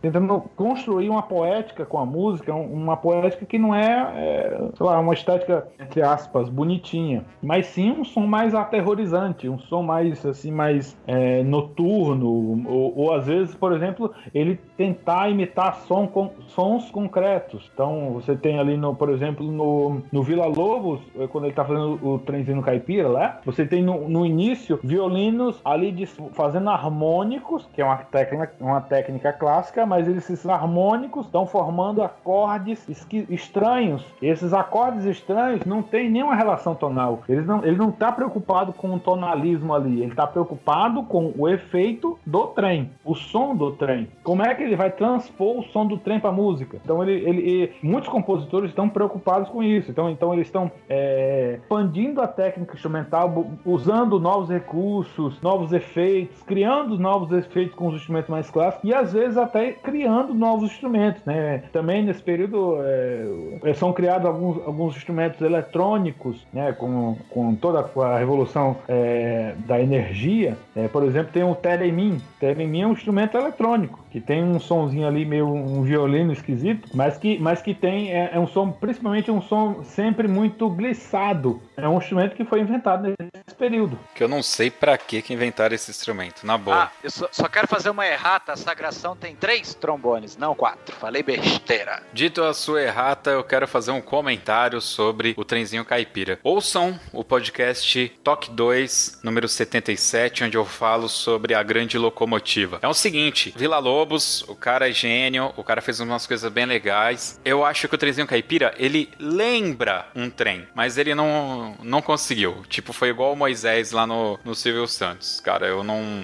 tentando construir uma poética com a música, uma poética que não é, é, sei lá, uma estética, entre aspas, bonitinha, mas sim um som mais aterrorizante, um som mais, assim, mais é, noturno, ou, ou, às vezes, por exemplo, ele tentar imitar som com, sons concretos. Então, você tem ali, no, por exemplo, no, no Vila Lobos, é, quando ele está fazendo o trenzinho caipira lá, você tem no, no início violinos ali de, fazendo harmônicos, que é uma técnica, uma técnica clássica, mas esses harmônicos estão formando acordes estranhos. Esses acordes estranhos não têm nenhuma relação tonal. Ele não, ele não está preocupado com o tonalismo ali, ele está preocupado com o efeito do trem, o som do trem. Como é que ele vai transpor o som do trem para a música? Então ele, ele, muitos compositores estão preocupados com isso. Então, então eles estão é, expandindo a técnica instrumental, usando novos recursos, novos efeitos, criando novos efeitos com os instrumentos mais clássicos e às vezes até criando novos instrumentos, né? Também nesse período é, são criados alguns, alguns instrumentos eletrônicos, né? Com, com toda a revolução é, da energia. É, por exemplo, tem o Telemin. Telemin é um instrumento eletrônico que tem um sonzinho ali meio um violino esquisito, mas que, mas que tem é, é um som, principalmente um som sempre muito glissado. É um instrumento que foi inventado nesse período. Que eu não sei para que que inventaram esse instrumento, na boa. Ah, eu só, só, quero fazer uma errata. A sagração tem três trombones, não quatro. Falei besteira. Dito a sua errata, eu quero fazer um comentário sobre o trenzinho caipira. Ouçam o podcast Toque 2, número 77, onde eu falo sobre a grande locomotiva. É o seguinte, Vila Lobos, o cara é gênio, o cara fez umas coisas bem legais. Eu acho que o trenzinho caipira, ele lembra um trem, mas ele não, não conseguiu. Tipo, foi igual o Moisés lá no, no Silvio Santos. Cara, eu não.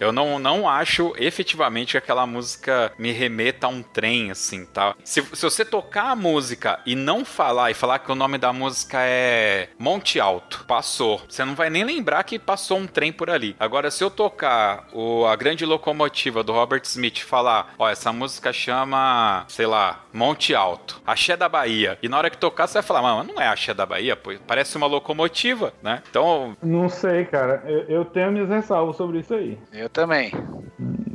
Eu não, não acho efetivamente que aquela música me remeta a um trem, assim, tá? Se, se você tocar a música e não falar, e falar que o nome da música é Monte Alto, passou. Você não vai nem lembrar que passou um trem por ali. Agora, se eu tocar o, a grande locomotiva do Robert Smith falar, ó, essa música chama, sei lá, Monte Alto, Axé da Bahia, e na hora que tocar, você vai falar, mano, não é Axé da Bahia, pô, parece uma locomotiva, né? Então. Não sei, cara. Eu, eu tenho minhas ressalvas sobre isso aí. Eu também.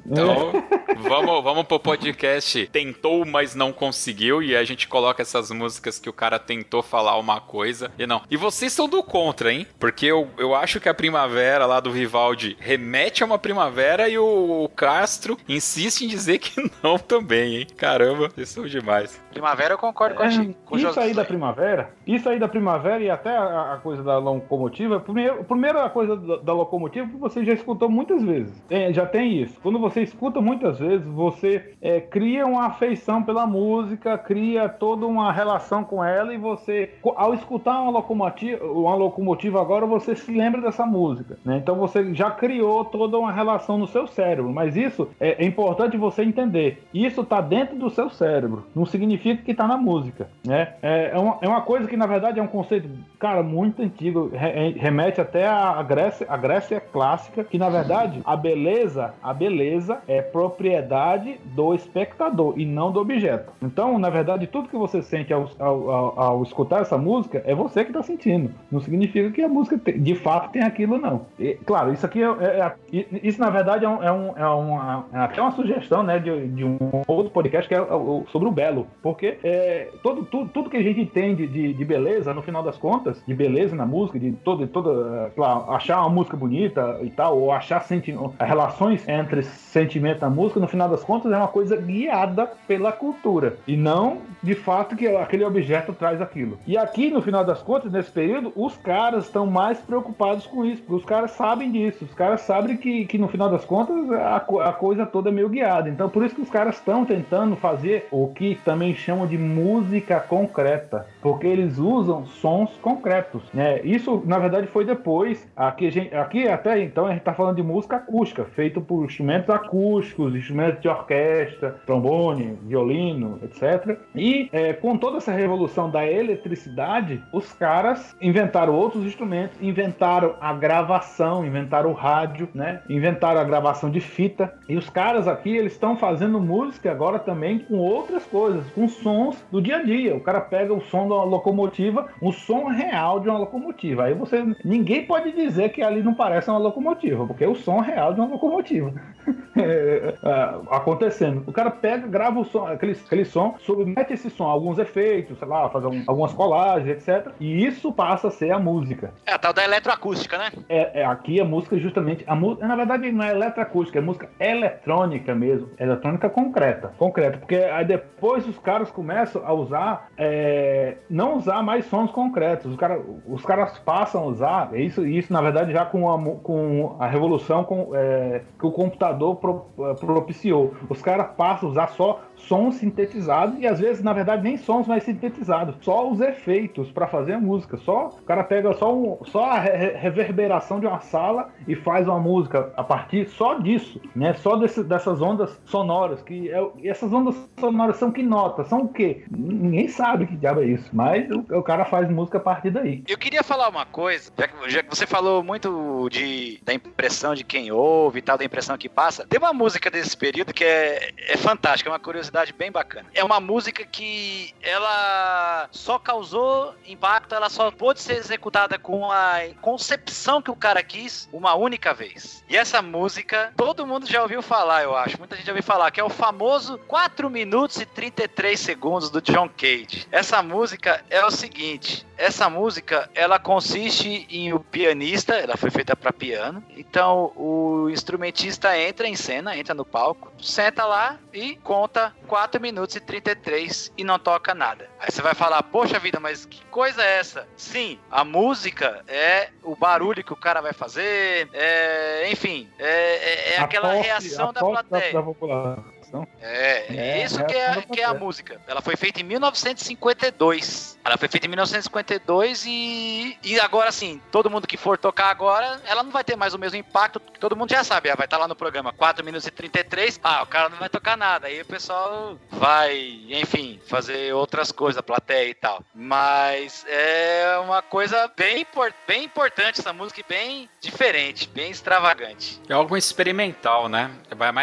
Então, vamos, vamos pro podcast. Tentou, mas não conseguiu. E a gente coloca essas músicas que o cara tentou falar uma coisa e não. E vocês são do contra, hein? Porque eu, eu acho que a primavera lá do Vivaldi remete a uma primavera e o, o Castro insiste em dizer que não também, hein? Caramba, vocês são demais. Primavera eu concordo com, é, a, com Isso aí da primavera, isso aí da primavera e até a, a coisa da locomotiva. Primeiro, primeiro a coisa da, da locomotiva você já escutou muitas vezes. Já tem isso. Quando você escuta muitas vezes, você é, cria uma afeição pela música, cria toda uma relação com ela e você, ao escutar uma locomotiva, uma locomotiva agora, você se lembra dessa música. Né? Então você já criou toda uma relação no seu cérebro. Mas isso é, é importante você entender. Isso está dentro do seu cérebro. Não significa significa que está na música, né? É, é, uma, é uma coisa que, na verdade, é um conceito, cara, muito antigo, remete até à Grécia, a Grécia clássica, que, na verdade, a beleza, a beleza é, propriedade do espectador e não do objeto. Então, na verdade, tudo que você sente ao, ao, ao, ao escutar essa música é você que está sentindo. Não significa que a música de fato tem aquilo, não. E, claro, isso aqui é, é, é, isso na verdade é, um, é, um, é, uma, é até uma sugestão né, de, de um outro podcast que é sobre o belo. Porque é, todo, tudo, tudo que a gente entende de, de beleza, no final das contas, de beleza na música, de toda, toda claro, achar uma música bonita e tal, ou achar senti relações entre sentimento na música, no final das contas, é uma coisa guiada pela cultura. E não, de fato, que aquele objeto traz aquilo. E aqui, no final das contas, nesse período, os caras estão mais preocupados com isso, porque os caras sabem disso. Os caras sabem que, que no final das contas, a, a coisa toda é meio guiada. Então, por isso que os caras estão tentando fazer o que também chamam de música concreta, porque eles usam sons concretos. Né? Isso, na verdade, foi depois. Aqui, gente, aqui até então a gente está falando de música acústica, feito por instrumentos acústicos, instrumentos de orquestra, trombone, violino, etc. E é, com toda essa revolução da eletricidade, os caras inventaram outros instrumentos, inventaram a gravação, inventaram o rádio, né? Inventaram a gravação de fita. E os caras aqui, eles estão fazendo música agora também com outras coisas, com sons do dia a dia. O cara pega o som de uma locomotiva, um som real de uma locomotiva. Aí você ninguém pode dizer que ali não parece uma locomotiva, porque é o som real de uma locomotiva. é, é, acontecendo. O cara pega, grava o som, aquele, aquele som, submete esse som a alguns efeitos, sei lá, faz um, algumas colagens, etc. E isso passa a ser a música. É a tal da eletroacústica, né? É, é aqui a música justamente a música, na verdade não é eletroacústica, é música eletrônica mesmo, eletrônica concreta, concreta, porque aí depois os caras começam a usar, é, não usar mais sons concretos, os, cara, os caras passam a usar, isso, isso na verdade já com a, com a revolução com, é, que o computador pro, é, propiciou, os caras passam a usar só sons sintetizados e às vezes na verdade nem sons mais sintetizados, só os efeitos para fazer a música, só o cara pega só, um, só a re reverberação de uma sala e faz uma música a partir só disso, né? Só desse, dessas ondas sonoras que é, essas ondas sonoras são que notas, são o quê? Ninguém sabe que diabo é isso, mas o, o, cara faz música a partir daí. Eu queria falar uma coisa, já que, já que você falou muito de da impressão de quem ouve e tal, da impressão que passa, tem uma música desse período que é, é fantástica, é uma curiosidade bem bacana. É uma música que ela só causou impacto, ela só pôde ser executada com a concepção que o cara quis uma única vez. E essa música, todo mundo já ouviu falar, eu acho. Muita gente já ouviu falar, que é o famoso 4 minutos e 33 segundos do John Cage. Essa música é o seguinte: essa música ela consiste em o pianista, ela foi feita para piano. Então o instrumentista entra em cena, entra no palco, senta lá e conta 4 minutos e 33 e não toca nada. Aí você vai falar, poxa vida, mas que coisa é essa? Sim, a música é o barulho que o cara vai fazer, é, enfim, é, é, é aquela tosse, reação da plateia. Da, da é, é, isso que é, que é a música. Ela foi feita em 1952. Ela foi feita em 1952 e, e agora sim, todo mundo que for tocar agora, ela não vai ter mais o mesmo impacto que todo mundo já sabe. Ela vai estar lá no programa 4 minutos e 33. Ah, o cara não vai tocar nada. Aí o pessoal vai, enfim, fazer outras coisas, plateia e tal. Mas é uma coisa bem, bem importante essa música e bem diferente, bem extravagante. É algo experimental, né?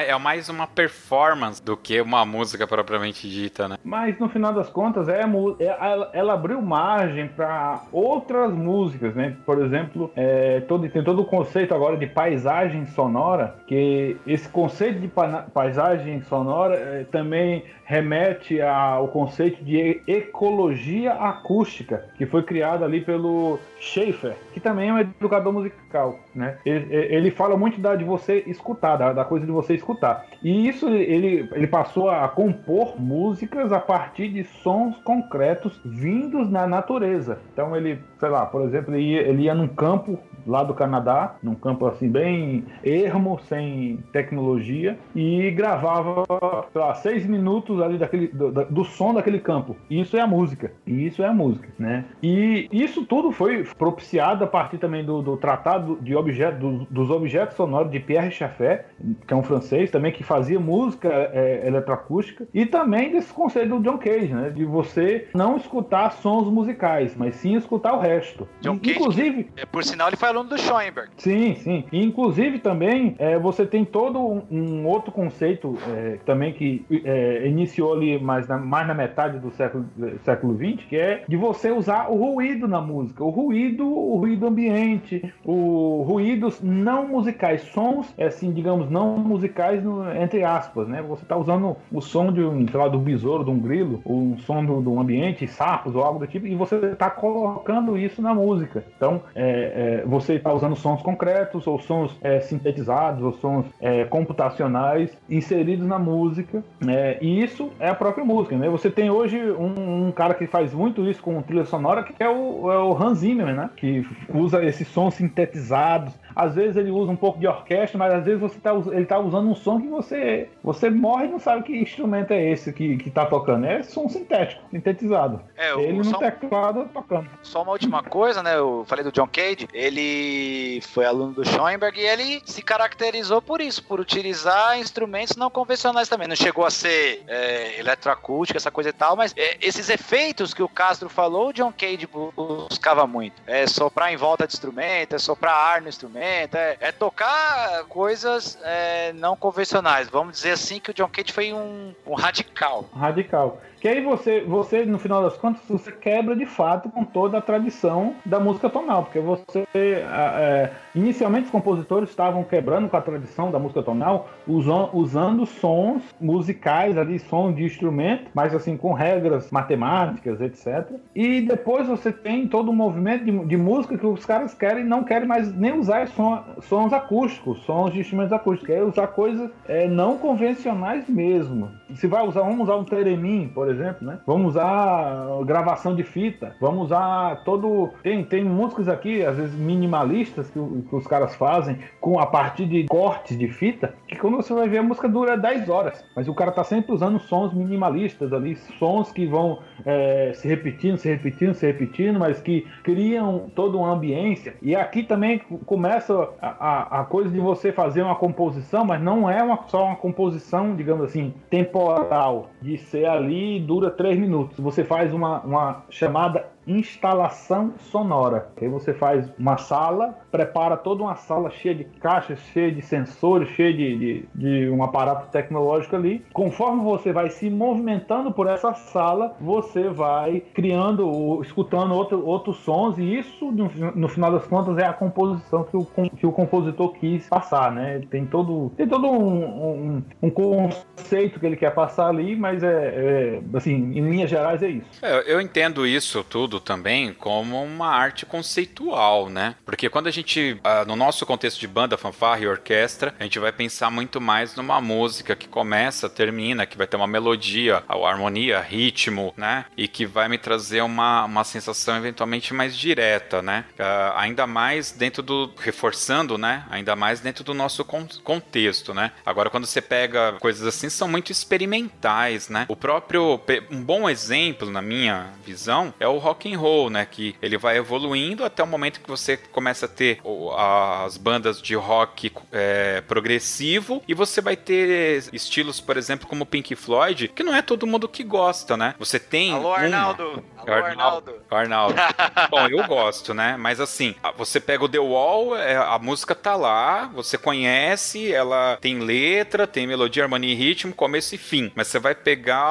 É mais uma performance performance do que uma música propriamente dita, né? Mas no final das contas, é, é ela, abriu margem para outras músicas, né? Por exemplo, é, todo, tem todo o conceito agora de paisagem sonora, que esse conceito de pa paisagem sonora é, também remete ao conceito de ecologia acústica, que foi criado ali pelo Schaefer, que também é um educador musical, né? Ele, ele fala muito da, de você escutar, da, da, coisa de você escutar. E isso ele, ele passou a compor músicas a partir de sons concretos vindos na natureza. Então ele, sei lá, por exemplo, ele ia, ele ia num campo lá do Canadá, num campo assim bem ermo, sem tecnologia, e gravava, sei lá, seis minutos ali daquele, do, do som daquele campo. Isso é a música. E isso é a música, né? E isso tudo foi propiciado a partir também do, do tratado de objeto, do, dos objetos sonoros de Pierre Chaffet, que é um francês também, que fazia música é, eletroacústica, e também desse conceito do John Cage, né? De você não escutar sons musicais, mas sim escutar o resto. John Cage, inclusive, que, por sinal, ele foi aluno do Schoenberg. Sim, sim. E, inclusive também é, você tem todo um, um outro conceito é, também que é, iniciou ali mais na, mais na metade do século, século XX, que é de você usar o ruído na música. O ruído, o ruído ambiente, o ruídos não musicais, sons, assim, digamos, não musicais, no, entre aspas, né? Você está usando o som de um, sei lá, do besouro, de um grilo, ou um som do, do ambiente, sapos ou algo do tipo, e você está colocando isso na música. Então, é, é, você está usando sons concretos, ou sons é, sintetizados, ou sons é, computacionais inseridos na música, é, e isso é a própria música, né? Você tem hoje um, um cara que faz muito isso com trilha sonora, que é o, é o Hans Zimmer, né? Que usa esses sons sintetizados, às vezes ele usa um pouco de orquestra, mas às vezes você tá, ele está usando um som que você, você morre e não sabe que instrumento é esse que, que tá tocando. É som sintético, sintetizado. É, ele no som... teclado tocando. Só uma última coisa, né? Eu falei do John Cage, ele foi aluno do Schoenberg e ele se caracterizou por isso, por utilizar instrumentos não convencionais também. Não chegou a ser é, eletroacústica, essa coisa e tal, mas é, esses efeitos que o Castro falou, o John Cage buscava muito. É soprar em volta de instrumento, é soprar ar no instrumento é, é tocar coisas é, não convencionais. Vamos dizer assim que o John Cage foi um, um radical. Radical. Que aí você, você, no final das contas, você quebra de fato com toda a tradição da música tonal, porque você, é, inicialmente os compositores estavam quebrando com a tradição da música tonal, usando, sons musicais ali, sons de instrumento, mas assim, com regras matemáticas, etc. E depois você tem todo um movimento de, de música que os caras querem, não querem mais nem usar som, sons acústicos, sons de instrumentos acústicos, querem usar coisas é, não convencionais mesmo. Se vai usar, vamos usar um teremim, por exemplo, exemplo, né? Vamos usar gravação de fita, vamos usar todo. Tem, tem músicas aqui, às vezes minimalistas, que, que os caras fazem com a partir de cortes de fita, que quando você vai ver a música dura 10 horas, mas o cara tá sempre usando sons minimalistas ali, sons que vão é, se repetindo, se repetindo, se repetindo, mas que criam toda uma ambiência. E aqui também começa a, a, a coisa de você fazer uma composição, mas não é uma, só uma composição, digamos assim, temporal, de ser ali dura três minutos. Você faz uma, uma chamada instalação sonora. Aí você faz uma sala, prepara toda uma sala cheia de caixas, cheia de sensores, cheia de, de, de, um aparato tecnológico ali. Conforme você vai se movimentando por essa sala, você vai criando, escutando outro, outros sons, e isso, no, no final das contas, é a composição que o, que o compositor quis passar, né? Tem todo, tem todo um, um, um conceito que ele quer passar ali, mas é, é assim, em linhas gerais é isso. É, eu entendo isso tudo também como uma arte conceitual, né? Porque quando a gente, uh, no nosso contexto de banda, fanfarra e orquestra, a gente vai pensar muito mais numa música que começa, termina, que vai ter uma melodia, harmonia, ritmo, né? E que vai me trazer uma, uma sensação eventualmente mais direta, né? Uh, ainda mais dentro do. reforçando, né? Ainda mais dentro do nosso con contexto, né? Agora, quando você pega coisas assim, são muito experimentais, né? O próprio. Um bom exemplo, na minha visão, é o rock and roll, né? Que ele vai evoluindo até o momento que você começa a ter as bandas de rock é, progressivo e você vai ter estilos, por exemplo, como Pink Floyd, que não é todo mundo que gosta, né? Você tem. Alô, Arnaldo! Alô, Arnaldo! Arnaldo. Bom, eu gosto, né? Mas assim, você pega o The Wall, é, a música tá lá, você conhece, ela tem letra, tem melodia, harmonia e ritmo, começo e fim. Mas você vai pegar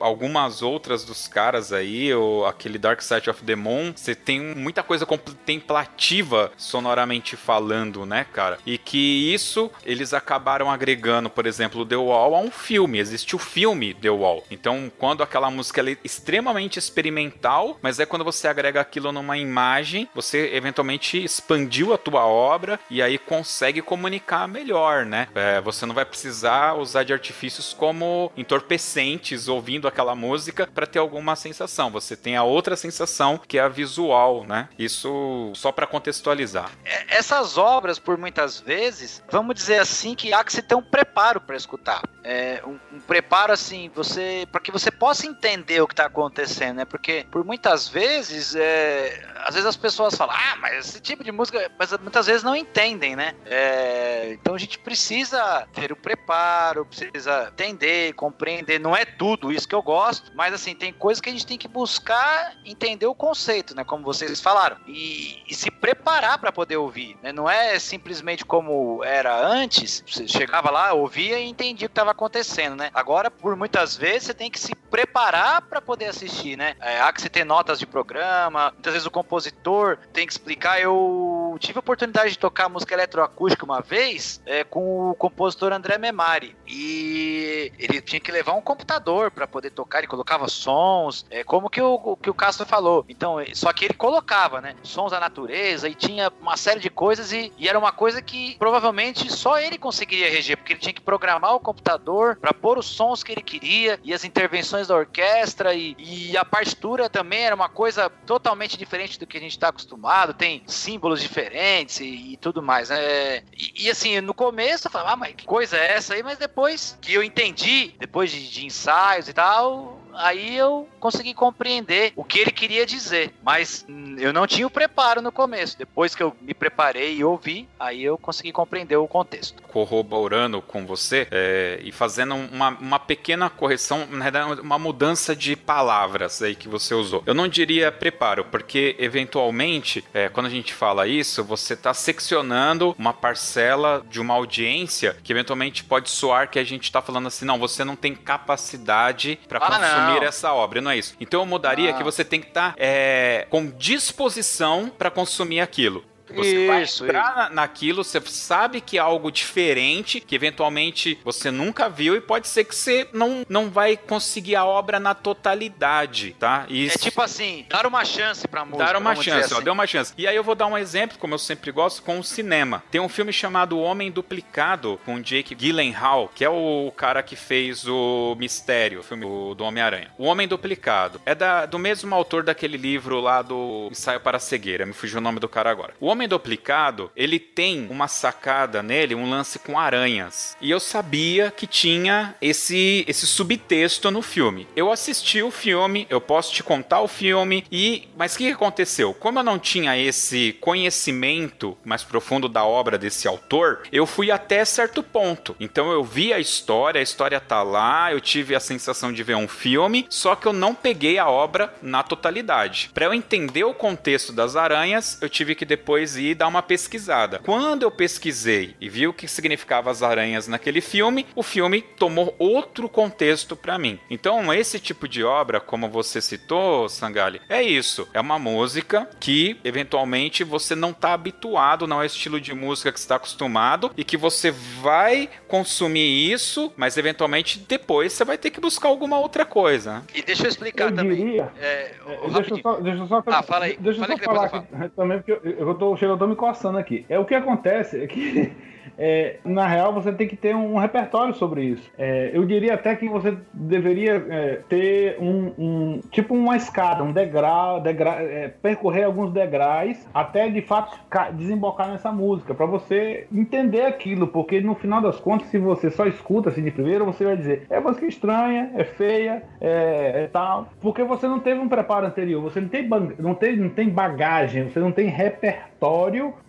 algumas outras dos caras aí, ou aquele Dark Side Sight of the Moon, você tem muita coisa contemplativa sonoramente falando, né, cara? E que isso eles acabaram agregando, por exemplo, The Wall a um filme. Existe o filme The Wall. Então, quando aquela música é extremamente experimental, mas é quando você agrega aquilo numa imagem, você eventualmente expandiu a tua obra e aí consegue comunicar melhor, né? É, você não vai precisar usar de artifícios como entorpecentes ouvindo aquela música para ter alguma sensação. Você tem a outra sensação que é a visual, né? Isso só para contextualizar. É, essas obras, por muitas vezes, vamos dizer assim, que há que se ter um preparo para escutar. É, um, um, preparo assim, você para que você possa entender o que está acontecendo, né? Porque por muitas vezes, é, às vezes as pessoas falam, ah, mas esse tipo de música, mas muitas vezes não entendem, né? É, então a gente precisa ter o preparo, precisa entender, compreender. Não é tudo isso que eu gosto, mas assim tem coisas que a gente tem que buscar entender o conceito, né? Como vocês falaram e, e se preparar para poder ouvir, né? Não é simplesmente como era antes, você chegava lá, ouvia e entendia o que estava acontecendo, né? Agora, por muitas vezes, você tem que se preparar para poder assistir, né? É, há que se ter notas de programa, muitas vezes o compositor tem que explicar. Eu tive a oportunidade de tocar música eletroacústica uma vez é, com o compositor André Memari e ele tinha que levar um computador para poder tocar, ele colocava sons, é, como que o, que o Castro falou. Então, só que ele colocava, né? Sons da natureza e tinha uma série de coisas e, e era uma coisa que provavelmente só ele conseguiria reger, porque ele tinha que programar o computador para pôr os sons que ele queria e as intervenções da orquestra e, e a partitura também era uma coisa totalmente diferente do que a gente está acostumado, tem símbolos diferentes e, e tudo mais, né? E, e, assim, no começo eu falava, ah, mas que coisa é essa aí? Mas depois que eu entendi, depois de, de ensaios e tal, aí eu consegui compreender o que ele queria dizer. Mas eu não tinha o preparo no começo. Depois que eu me preparei e ouvi, aí eu consegui compreender o contexto. Corroborando com você é, e fazendo uma, uma pequena correção, na verdade, uma mudança de palavras aí que você usou. Eu não diria preparo, porque eventualmente, é, quando a gente fala isso, você está seccionando uma parcela de uma audiência que eventualmente pode soar que a gente está falando assim, não, você não tem capacidade para ah, consumir consumir essa obra, não é isso. Então eu mudaria ah. que você tem que estar tá, é, com disposição para consumir aquilo. Você isso, vai entrar naquilo, você sabe que é algo diferente, que eventualmente você nunca viu e pode ser que você não, não vai conseguir a obra na totalidade, tá? Isso... É tipo assim, dar uma chance pra música. Dar uma chance, assim. ó, deu uma chance. E aí eu vou dar um exemplo, como eu sempre gosto, com o cinema. Tem um filme chamado O Homem Duplicado, com Jake Gyllenhaal, que é o cara que fez o Mistério, o filme do Homem-Aranha. O Homem Duplicado é da, do mesmo autor daquele livro lá do Ensaio para a Cegueira, me fugiu o nome do cara agora. O Homem Homem Duplicado, ele tem uma sacada nele, um lance com aranhas. E eu sabia que tinha esse, esse subtexto no filme. Eu assisti o filme, eu posso te contar o filme, e. Mas o que aconteceu? Como eu não tinha esse conhecimento mais profundo da obra desse autor, eu fui até certo ponto. Então eu vi a história, a história tá lá, eu tive a sensação de ver um filme, só que eu não peguei a obra na totalidade. Para eu entender o contexto das aranhas, eu tive que depois e dar uma pesquisada. Quando eu pesquisei e vi o que significava as aranhas naquele filme, o filme tomou outro contexto para mim. Então, esse tipo de obra, como você citou, Sangali, é isso. É uma música que eventualmente você não está habituado, não é o estilo de música que está acostumado e que você vai consumir isso, mas eventualmente depois você vai ter que buscar alguma outra coisa. E deixa eu explicar eu também. Diria, é, deixa, eu só, deixa eu só. Ah, fala aí. Deixa eu só falar aqui, também, porque eu, eu tô chega, eu tô me coçando aqui. É o que acontece é que é, na real você tem que ter um repertório sobre isso. É, eu diria até que você deveria é, ter um, um, tipo uma escada, um degrau, degrau é, percorrer alguns degraus até de fato desembocar nessa música, para você entender aquilo, porque no final das contas, se você só escuta assim de primeiro, você vai dizer é música estranha, é feia, é, é tal, porque você não teve um preparo anterior, você não tem, não tem, não tem bagagem, você não tem repertório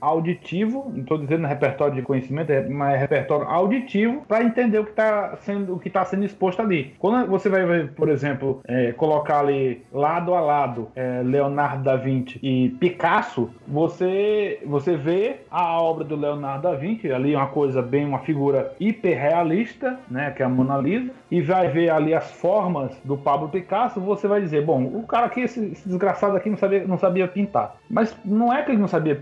auditivo, não estou dizendo repertório de conhecimento é mais repertório auditivo para entender o que está sendo, o que tá sendo exposto ali. Quando você vai por exemplo, é, colocar ali lado a lado é, Leonardo da Vinci e Picasso, você, você vê a obra do Leonardo da Vinci, ali uma coisa bem, uma figura hiperrealista, né, que é a Mona Lisa, e vai ver ali as formas do Pablo Picasso, você vai dizer, bom, o cara aqui, esse, esse desgraçado aqui não sabia, não sabia pintar. Mas não é que ele não sabia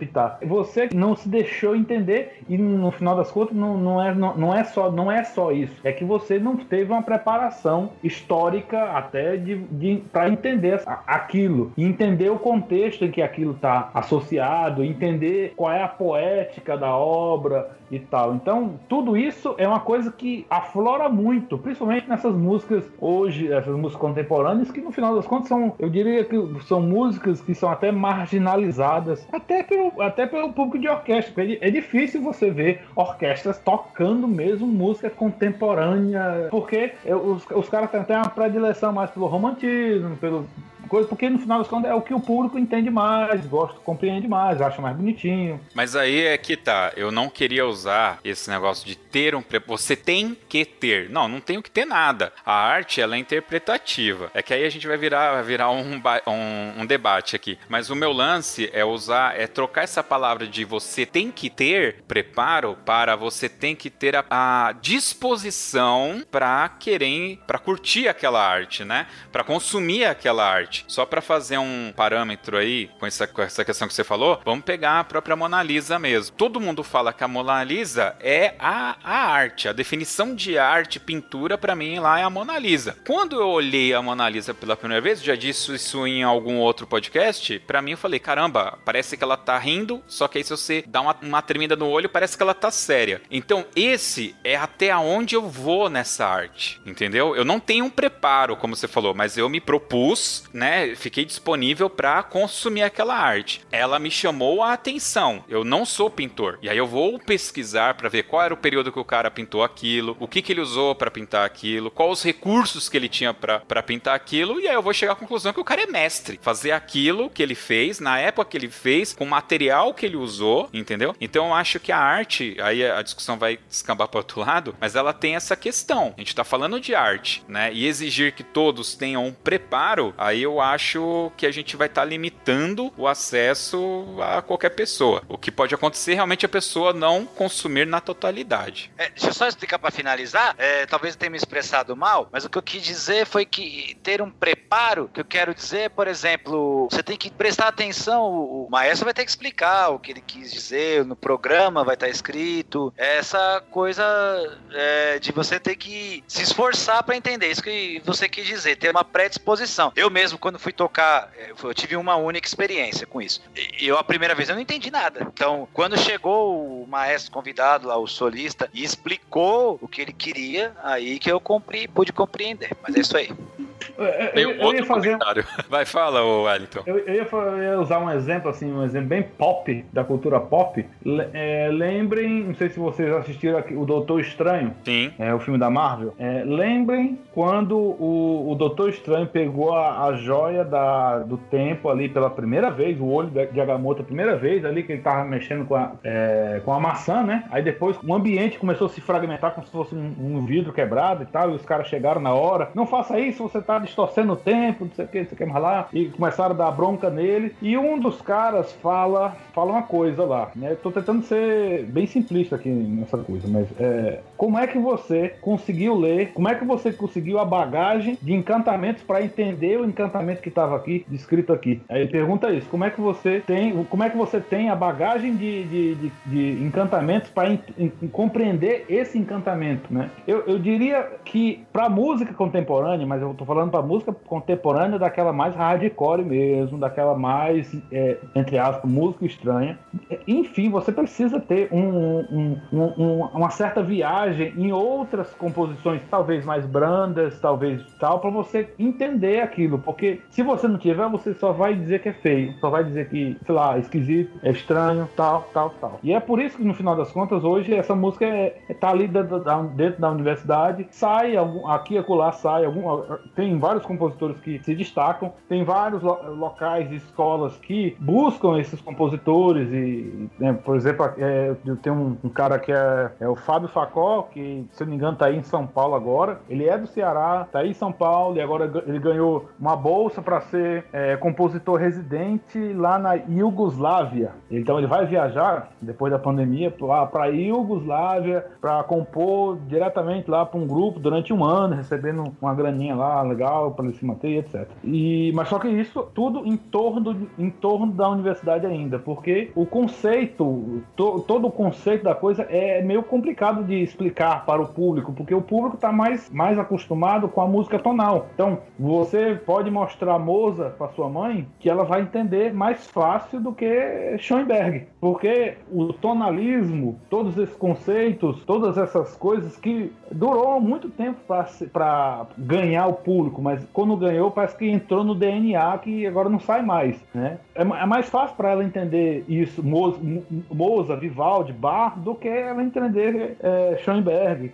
Você não se deixou entender e no final das contas não, não, é, não, não, é só, não é só isso. É que você não teve uma preparação histórica até de, de para entender aquilo. Entender o contexto em que aquilo está associado, entender qual é a poética da obra, e tal. Então, tudo isso é uma coisa que aflora muito, principalmente nessas músicas hoje, essas músicas contemporâneas, que no final das contas são, eu diria que são músicas que são até marginalizadas, até pelo, até pelo público de orquestra. É, difícil você ver orquestras tocando mesmo música contemporânea, porque os, os caras têm até uma predileção mais pelo romantismo, pelo coisa, porque no final das contas é o que o público entende mais, gosta, compreende mais, acha mais bonitinho. Mas aí é que tá, eu não queria usar esse negócio de ter um você tem que ter. Não, não tenho que ter nada. A arte ela é interpretativa. É que aí a gente vai virar, vai virar um, um, um debate aqui. Mas o meu lance é usar, é trocar essa palavra de você tem que ter preparo para você tem que ter a, a disposição para querer, para curtir aquela arte, né? Para consumir aquela arte arte. Só para fazer um parâmetro aí com essa, com essa questão que você falou, vamos pegar a própria Mona Lisa mesmo. Todo mundo fala que a Mona Lisa é a, a arte, a definição de arte, pintura, para mim lá é a Mona Lisa. Quando eu olhei a Mona Lisa pela primeira vez, já disse isso em algum outro podcast, para mim eu falei, caramba, parece que ela tá rindo, só que aí se você dá uma, uma tremida no olho, parece que ela tá séria. Então esse é até onde eu vou nessa arte, entendeu? Eu não tenho um preparo, como você falou, mas eu me propus né, fiquei disponível para consumir aquela arte. Ela me chamou a atenção. Eu não sou pintor. E aí eu vou pesquisar para ver qual era o período que o cara pintou aquilo, o que, que ele usou para pintar aquilo, quais os recursos que ele tinha para pintar aquilo, e aí eu vou chegar à conclusão que o cara é mestre. Fazer aquilo que ele fez, na época que ele fez, com o material que ele usou, entendeu? Então eu acho que a arte, aí a discussão vai descambar para outro lado, mas ela tem essa questão. A gente tá falando de arte, né? E exigir que todos tenham um preparo, aí eu acho que a gente vai estar tá limitando o acesso a qualquer pessoa. O que pode acontecer realmente é a pessoa não consumir na totalidade. É, deixa eu só explicar para finalizar. É, talvez eu tenha me expressado mal, mas o que eu quis dizer foi que ter um preparo, que eu quero dizer, por exemplo, você tem que prestar atenção. O maestro vai ter que explicar o que ele quis dizer, no programa vai estar escrito. Essa coisa é, de você ter que se esforçar para entender isso que você quis dizer, ter uma predisposição. Eu mesmo quando fui tocar, é, eu tive uma única experiência com isso. Eu, a primeira vez, eu não entendi nada. Então, quando chegou o maestro convidado lá, o solista, e explicou o que ele queria, aí que eu compre, pude compreender. Mas é isso aí. Tem um outro fazer... comentário. Vai, fala, Wellington. Eu, eu, ia, eu, ia, usar um exemplo, assim, um exemplo bem pop, da cultura pop. É, lembrem, não sei se vocês assistiram aqui, o Doutor Estranho. Sim. É, o filme da Marvel. É, lembrem quando o, o Doutor Estranho pegou a, a joia da, do tempo ali pela primeira vez, o olho de Agamotto a primeira vez ali, que ele tava mexendo com a, é, com a maçã, né? Aí depois o ambiente começou a se fragmentar como se fosse um, um vidro quebrado e tal, e os caras chegaram na hora. Não faça isso, você tá distorcendo o tempo, não sei o que, não sei o que mais lá. E começaram a dar bronca nele. E um dos caras fala, fala uma coisa lá, né? Eu tô tentando ser bem simplista aqui nessa coisa, mas é, como é que você conseguiu ler, como é que você conseguiu a bagagem de encantamentos para entender o encantamento que estava aqui, descrito aqui? Aí ele pergunta isso, como é que você tem, como é que você tem a bagagem de, de, de, de encantamentos para compreender esse encantamento, né? Eu, eu diria que para música contemporânea, mas eu tô falando para música contemporânea daquela mais hardcore mesmo, daquela mais, é, entre aspas, música estranha. Enfim, você precisa ter um, um, um, uma certa viagem em outras composições, talvez mais brandas, talvez tal, para você entender aquilo. Porque se você não tiver, você só vai dizer que é feio, só vai dizer que, sei lá, esquisito, é estranho, tal, tal, tal. E é por isso que no final das contas, hoje, essa música é, é tá ali dentro da, dentro da universidade, sai, algum, aqui e acolá sai, algum, tem vários compositores que se destacam, tem vários lo locais e escolas que buscam esses compositores e, né, por exemplo, é, eu tenho um, um, cara que é, é, o Fábio Facó, Que se não me engano tá aí em São Paulo agora. Ele é do Ceará, tá aí em São Paulo e agora ele ganhou uma bolsa para ser é, compositor residente lá na Iugoslávia. Então ele vai viajar depois da pandemia para Iugoslávia para compor diretamente lá para um grupo durante um ano, recebendo uma graninha lá legal para ele se manter, etc. E mas só que isso tudo em torno em torno da universidade ainda, porque o conceito, to, todo o conceito da coisa é meio complicado de explicar para o público, porque o público está mais, mais acostumado com a música tonal. Então, você pode mostrar Moza para sua mãe que ela vai entender mais fácil do que Schoenberg, porque o tonalismo, todos esses conceitos, todas essas coisas que durou muito tempo para ganhar o público, mas quando ganhou parece que entrou no DNA que agora não sai mais, né? É, é mais fácil para ela entender isso, Moza, Vivaldi, Bach, do que ela entender é, Schoenberg,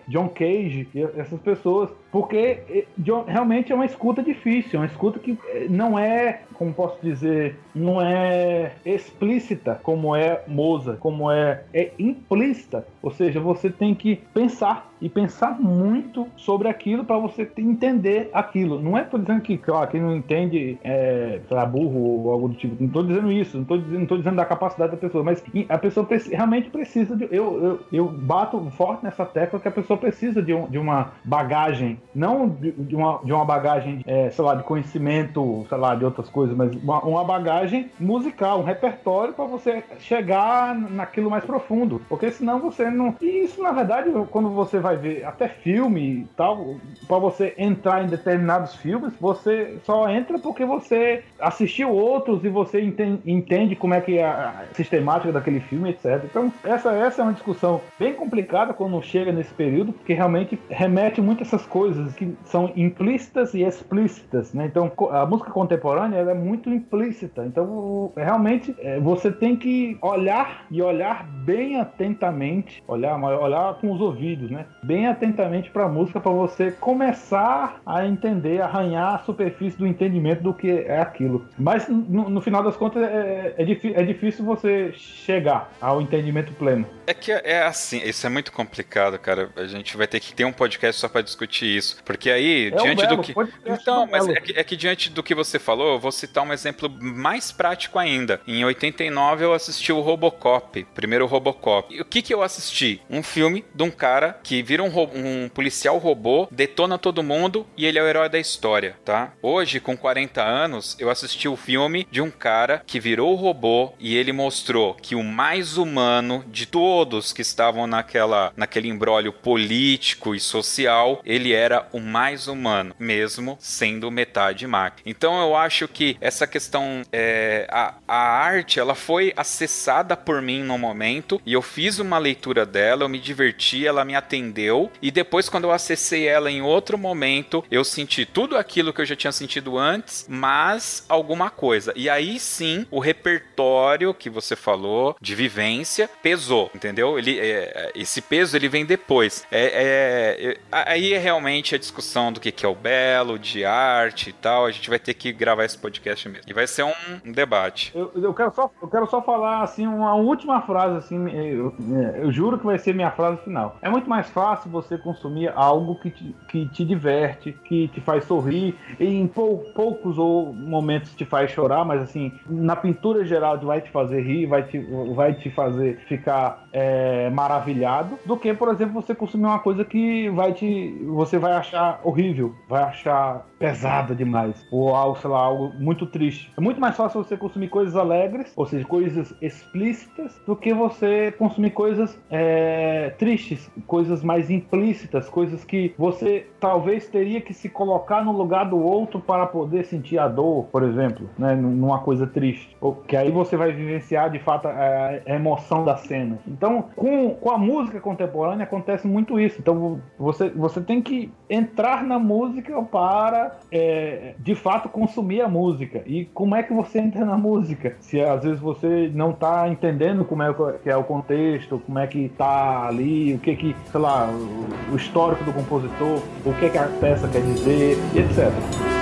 John Cage, essas pessoas, porque é, realmente é uma escuta difícil, é uma escuta que é, não é, como posso dizer, não é explícita como é Moza, como é, é implícita, ou seja, você tem que pensar e pensar muito sobre aquilo para você entender aquilo. Não é tô dizendo que ó, quem não entende é burro ou algo do tipo. Não estou dizendo isso, não estou dizendo da capacidade da pessoa, mas a pessoa realmente precisa de. Eu, eu, eu bato forte nessa tecla que a pessoa precisa de, um, de uma bagagem, não de, de, uma, de uma bagagem, é, sei lá, de conhecimento, sei lá, de outras coisas, mas uma, uma bagagem musical, um repertório para você chegar naquilo mais profundo. Porque senão você não. E isso, na verdade, quando você vai ver até filme e tal, para você entrar em determinados filmes, você só entra porque você assistiu outros e você entende, entende como é que é a sistemática daquele filme, etc. Então, essa, essa é uma discussão bem complicada quando chega nesse período, porque realmente remete muito a essas coisas que são implícitas e explícitas, né? Então, a música contemporânea é muito implícita. Então, realmente, é, você tem que olhar e olhar bem atentamente, olhar, olhar com os ouvidos, né? bem atentamente para a música para você começar a entender, arranhar a superfície do entendimento do que é aquilo. Mas no, no final das contas é, é, é, difícil você chegar ao entendimento pleno. É que é assim, isso é muito complicado, cara. A gente vai ter que ter um podcast só para discutir isso, porque aí é diante belo, do que então, mas é que, é que diante do que você falou, eu vou citar um exemplo mais prático ainda. Em 89 eu assisti o Robocop, primeiro Robocop. E o que que eu assisti? Um filme de um cara que vira um, um, policial robô, detona todo mundo e ele é o herói da história, tá? Hoje, com 40 anos, eu assisti o filme de um cara que virou robô e ele mostrou que o mais humano de todos que estavam naquela, naquele embrólio político e social, ele era o mais humano, mesmo sendo metade máquina. Então eu acho que essa questão, é, a, a arte, ela foi acessada por mim no momento e eu fiz uma leitura dela, eu me diverti, ela me atendeu e depois, quando eu acessei ela em outro momento, eu senti tudo aquilo que eu já tinha sentido antes, mas alguma coisa. E aí sim, o repertório que você falou de vivência pesou, entendeu? Ele, é, esse peso ele vem depois. É, é aí é realmente a discussão do que, que é o belo, de arte e tal. A gente vai ter que gravar esse podcast mesmo. E vai ser um, um debate. Eu, eu, quero só, eu quero só falar assim uma última frase assim. Eu, eu juro que vai ser minha frase final. É muito mais fácil você consumir algo que te, que te diverte, que te faz sorrir, e em pou, poucos ou momentos te faz chorar, mas assim, na pintura geral vai te fazer rir, vai te, vai te fazer ficar é, maravilhado, do que, por exemplo, você consumir uma coisa que vai te. você vai achar horrível, vai achar pesada demais, ou algo, sei lá, algo muito triste. É muito mais fácil você consumir coisas alegres, ou seja, coisas explícitas, do que você consumir coisas é, tristes, coisas mais implícitas, coisas que você talvez teria que se colocar no lugar do outro para poder sentir a dor, por exemplo, né, numa coisa triste. Que aí você vai vivenciar de fato a, emoção da cena. Então, com, com a música contemporânea acontece muito isso. Então, você, você tem que entrar na música para é, de fato consumir a música. E como é que você entra na música? Se às vezes você não está entendendo como é que é o contexto, como é que tá ali, o que que, sei lá, o histórico do compositor, o que que a peça quer dizer, etc.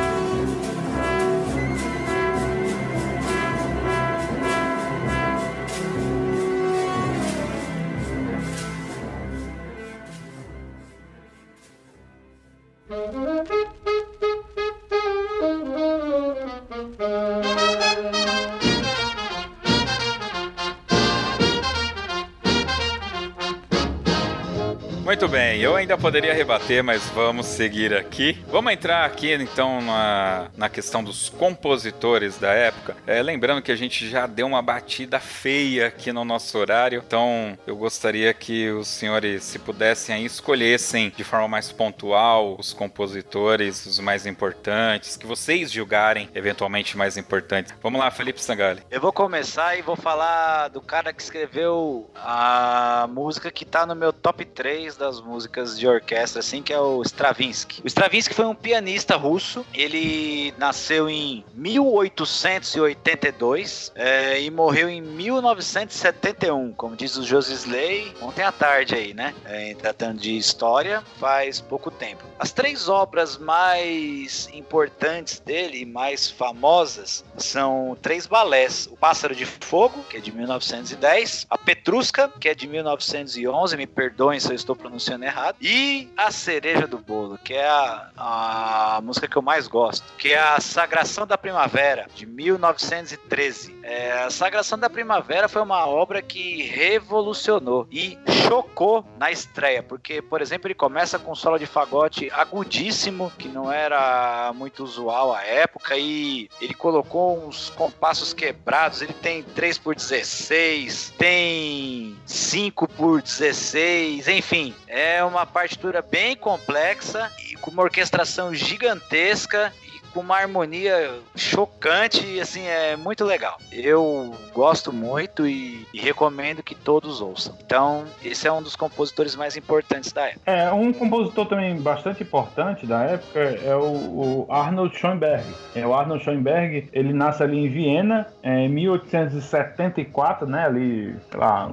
ainda poderia rebater, mas vamos seguir aqui. Vamos entrar aqui então na, na questão dos compositores da época. É, lembrando que a gente já deu uma batida feia aqui no nosso horário, então eu gostaria que os senhores, se pudessem, aí, escolhessem de forma mais pontual os compositores, os mais importantes, que vocês julgarem eventualmente mais importantes. Vamos lá, Felipe Sangali. Eu vou começar e vou falar do cara que escreveu a música que tá no meu top 3 das músicas de orquestra, assim, que é o Stravinsky. O Stravinsky foi um pianista russo. Ele nasceu em 1882 é, e morreu em 1971, como diz o Josisley, ontem à tarde aí, né? É, tratando de história, faz pouco tempo. As três obras mais importantes dele, mais famosas, são três balés: O Pássaro de Fogo, que é de 1910, A Petrusca, que é de 1911, me perdoem se eu estou pronunciando errado. E a cereja do bolo, que é a, a música que eu mais gosto, que é a Sagração da Primavera, de 1913. É, a Sagração da Primavera foi uma obra que revolucionou e chocou na estreia, porque, por exemplo, ele começa com um solo de fagote agudíssimo, que não era muito usual à época, e ele colocou uns compassos quebrados. Ele tem 3 por 16, tem 5 por 16, enfim, é uma partitura bem complexa e com uma orquestração gigantesca com uma harmonia chocante e assim é muito legal. Eu gosto muito e, e, recomendo que todos ouçam. Então, esse é um dos compositores mais importantes da época. É, um compositor também bastante importante da época é o, o Arnold Schoenberg. É, o Arnold Schoenberg, ele nasce ali em Viena é, em 1874, né, ali, sei lá,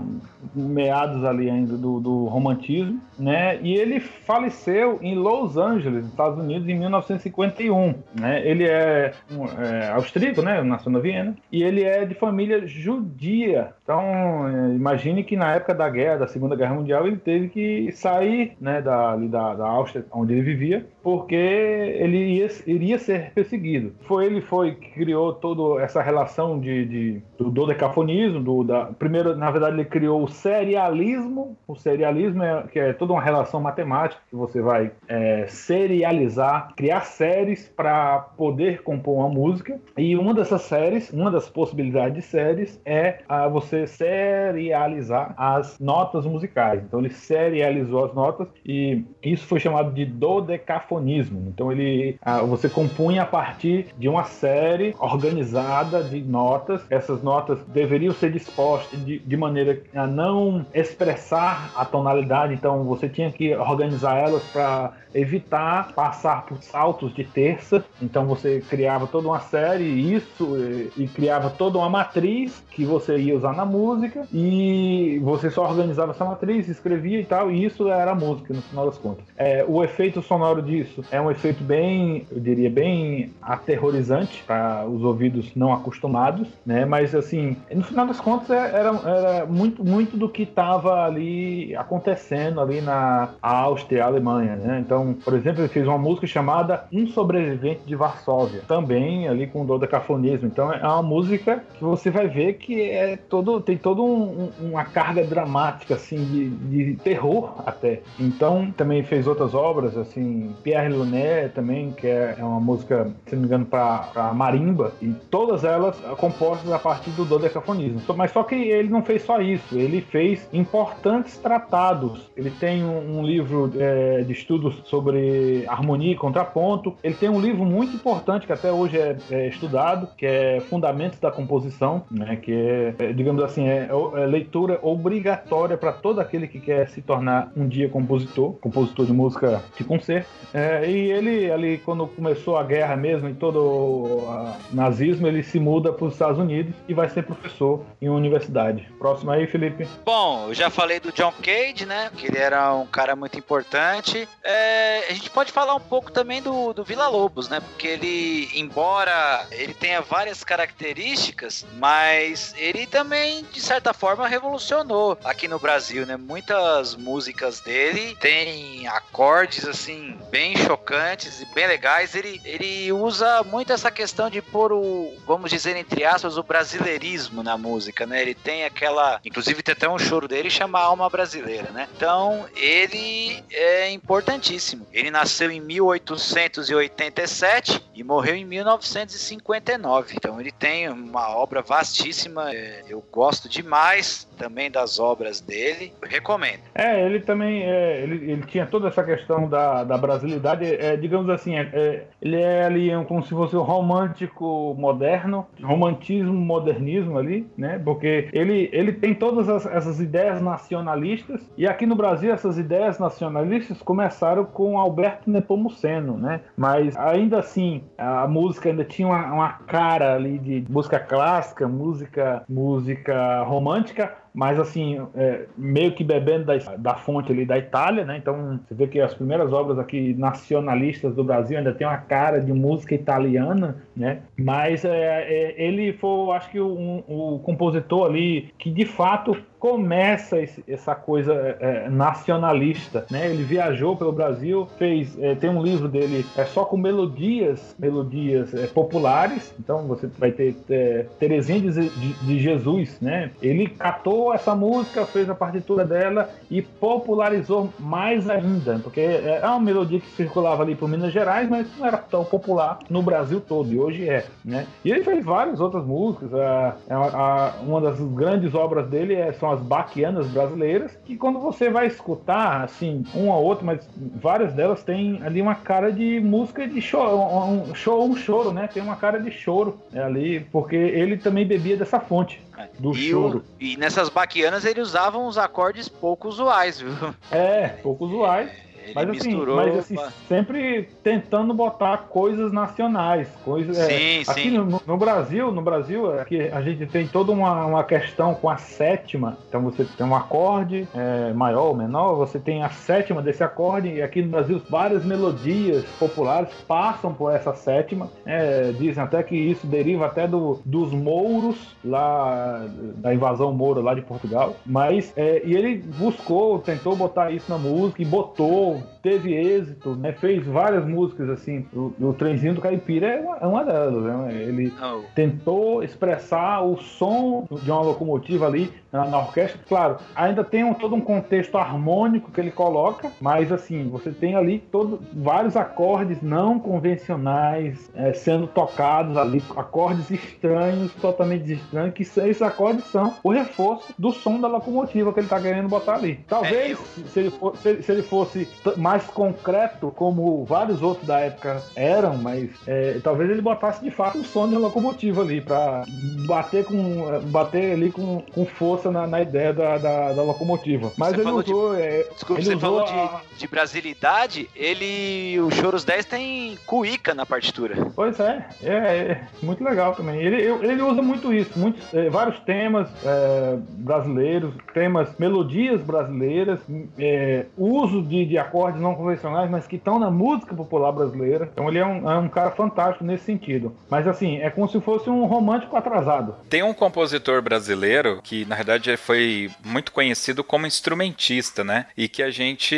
meados ali ainda do, do romantismo, né? E ele faleceu em Los Angeles, Estados Unidos, em 1951, né? Ele é, um, é austríaco, né? Nasceu na Viena e ele é de família judia. Então, é, imagine que na época da guerra, da Segunda Guerra Mundial, ele teve que sair, né? Da, da, da Áustria, onde ele vivia, porque ele ia, iria ser perseguido. Foi ele foi que criou toda essa relação de, de do dodecafonismo, do da primeiro, na verdade, ele criou o serialismo. O serialismo é que é toda uma relação matemática que você vai é, serializar, criar séries para poder compor uma música. E uma dessas séries, uma das possibilidades de séries é a você serializar as notas musicais. Então ele serializou as notas e isso foi chamado de dodecafonismo. Então ele você compunha a partir de uma série organizada de notas. Essas notas deveriam ser dispostas de, de maneira a não expressar a tonalidade, então você tinha que organizar elas para evitar passar por saltos de terça. Então você criava toda uma série isso e, e, criava toda uma matriz que você ia usar na música e você só organizava essa matriz, escrevia e tal, e isso era a música no final das contas. É, o efeito sonoro disso é um efeito bem, eu diria, bem aterrorizante para os ouvidos não acostumados, né? Mas assim, no final das contas é, era, era muito, muito do que estava ali acontecendo ali na Áustria, Alemanha, né? Então por exemplo, ele fez uma música chamada Um Sobrevivente de Varsóvia, também ali com dodecafonismo. Então é uma música que você vai ver que é todo, tem toda um, uma carga dramática, assim, de, de, terror até. Então, também fez outras obras, assim, Pierre Lunet também, que é, é uma música, se não me engano, para marimba, e todas elas compostas a partir do dodecafonismo. Mas só que ele não fez só isso, ele fez importantes tratados. Ele tem um, um livro é, de estudos sobre harmonia e contraponto. Ele tem um livro muito importante que até hoje é, é estudado, que é Fundamentos da Composição, né, que é, é digamos assim, é, é leitura obrigatória para todo aquele que quer se tornar um dia compositor, compositor de música de concerto. É, e ele, ali, quando começou a guerra mesmo e todo o nazismo, ele se muda para os Estados Unidos e vai ser professor em uma universidade. Próximo aí, Felipe. Bom, eu já falei do John Cage, né? Que ele era um cara muito importante. É, a gente pode falar um pouco também do, do Vila Lobos, né? que ele, embora ele tenha várias características, mas ele também, de certa forma, revolucionou aqui no Brasil, né? Muitas músicas dele têm acordes, assim, bem chocantes e bem legais. Ele, ele usa muito essa questão de pôr o, vamos dizer, entre aspas, o brasileirismo na música, né? Ele tem aquela. Inclusive, tem até um choro dele chama Alma Brasileira, né? Então, ele é importantíssimo. Ele nasceu em 1887 e morreu em 1959. Então, ele tem uma obra vastíssima. É, eu gosto demais também das obras dele. Recomendo. É, ele também é, ele, ele tinha toda essa questão da, da brasilidade. É, digamos assim, é, é ele é ali como se fosse um romântico moderno, romantismo, modernismo ali, né? Porque ele, ele tem todas as, essas ideias nacionalistas e aqui no Brasil essas ideias nacionalistas começaram com Alberto Nepomuceno, né? Mas ainda assim a música ainda tinha uma, uma cara ali de música clássica, música música romântica, mas assim, é, meio que bebendo da, da fonte ali da Itália, né? Então você vê que as primeiras obras aqui nacionalistas do Brasil ainda tem uma cara de música italiana, né? Mas é, é, ele foi, acho que, um, o compositor ali que de fato começa esse, essa coisa é, é, nacionalista, né? Ele viajou pelo Brasil, fez, é, tem um livro dele é só com melodias, melodias é, populares. Então você vai ter é, Terezinha de, de, Jesus, né? Ele catou essa música, fez a partitura dela e popularizou mais ainda, porque é, é uma melodia que circulava ali por Minas Gerais, mas não era tão popular no Brasil todo. E hoje é, né? E ele fez várias outras músicas. A, a, a, uma das grandes obras dele é são as baquianas brasileiras, que quando você vai escutar, assim, uma ou outra, mas várias delas têm ali uma cara de música de choro, um, show, um choro, né? Tem uma cara de choro ali, porque ele também bebia dessa fonte. É. Do e choro. O, e nessas baquianas ele usavam os acordes pouco usuais, viu? É, pouco usuais. Ele mas, assim, misturou. Mas assim, sempre tentando botar coisas nacionais. Coisas, sim, é, sim. Aqui no, no, Brasil, no Brasil, aqui a gente tem toda uma, uma questão com a sétima. Então você tem um acorde é, maior ou menor, você tem a sétima desse acorde, e aqui no Brasil várias melodias populares passam por essa sétima. É, dizem até que isso deriva até do, dos mouros, lá da invasão moura lá de Portugal. Mas, é, e ele buscou, tentou botar isso na música e botou Whoa. Teve êxito, né? Fez várias músicas assim. O, o Trenzinho do Caipira é uma, é uma delas, né? Ele oh. tentou expressar o som de uma locomotiva ali na, na orquestra. Claro, ainda tem um, todo um contexto harmônico que ele coloca, mas assim, você tem ali todo, vários acordes não convencionais é, sendo tocados ali, acordes estranhos, totalmente estranhos, que esses acordes são o reforço do som da locomotiva que ele está querendo botar ali. Talvez, é, se, ele for, se, se ele fosse mais concreto, como vários outros da época eram, mas é, talvez ele botasse de fato o som da locomotiva ali, para bater com bater ali com, com força na, na ideia da, da, da, locomotiva. Mas você ele usou. De, é, desculpa, ele você falou a... de, de brasilidade, ele. O Choros 10 tem cuíca na partitura. Pois é, é, é muito legal também. Ele, ele usa muito isso, muitos, é, vários temas é, brasileiros, temas, melodias brasileiras, é, uso de, de acordes não convencionais, mas que estão na música popular brasileira. Então ele é um, é um cara fantástico nesse sentido. Mas assim, é como se fosse um romântico atrasado. Tem um compositor brasileiro que, na verdade, foi muito conhecido como instrumentista, né? E que a gente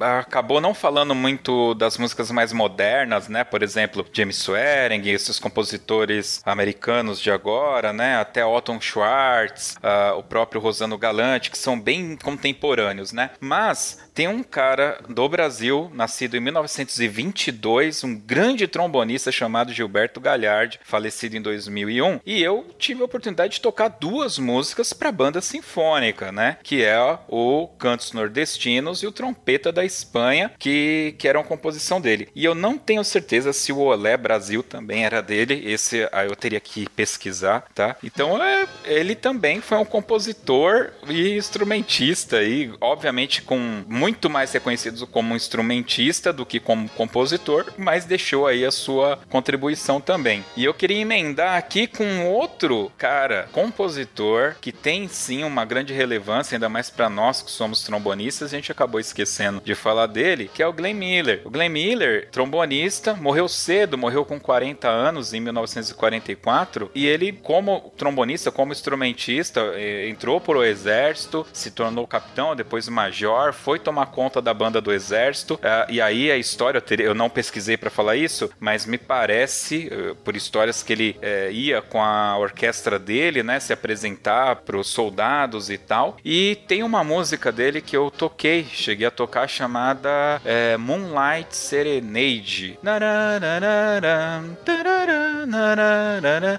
acabou não falando muito das músicas mais modernas, né? Por exemplo, James Swearing, esses compositores americanos de agora, né? Até Otton Schwartz, uh, o próprio Rosano Galante, que são bem contemporâneos, né? Mas tem um cara do Brasil, nascido em 1922, um grande trombonista chamado Gilberto Galhardi, falecido em 2001, e eu tive a oportunidade de tocar duas músicas para a banda sinfônica, né? Que é o Cantos Nordestinos e o Trompeta da Espanha, que, que eram composição dele. E eu não tenho certeza se o Olé Brasil também era dele, esse aí eu teria que pesquisar, tá? Então é, ele também foi um compositor e instrumentista, e obviamente com muito mais reconhecido como instrumentista do que como compositor, mas deixou aí a sua contribuição também. E eu queria emendar aqui com outro cara, compositor, que tem sim uma grande relevância, ainda mais para nós que somos trombonistas, a gente acabou esquecendo de falar dele, que é o Glenn Miller. O Glenn Miller, trombonista, morreu cedo, morreu com 40 anos em 1944, e ele, como trombonista, como instrumentista, eh, entrou pro exército, se tornou capitão, depois major, foi tomar conta da banda do exército, uh, e aí a história, eu não pesquisei para falar isso, mas me parece, uh, por histórias que ele uh, ia com a orquestra dele, né, se apresentar para os soldados e tal, e tem uma música dele que eu toquei, cheguei a tocar, chamada Moonlight Serenade.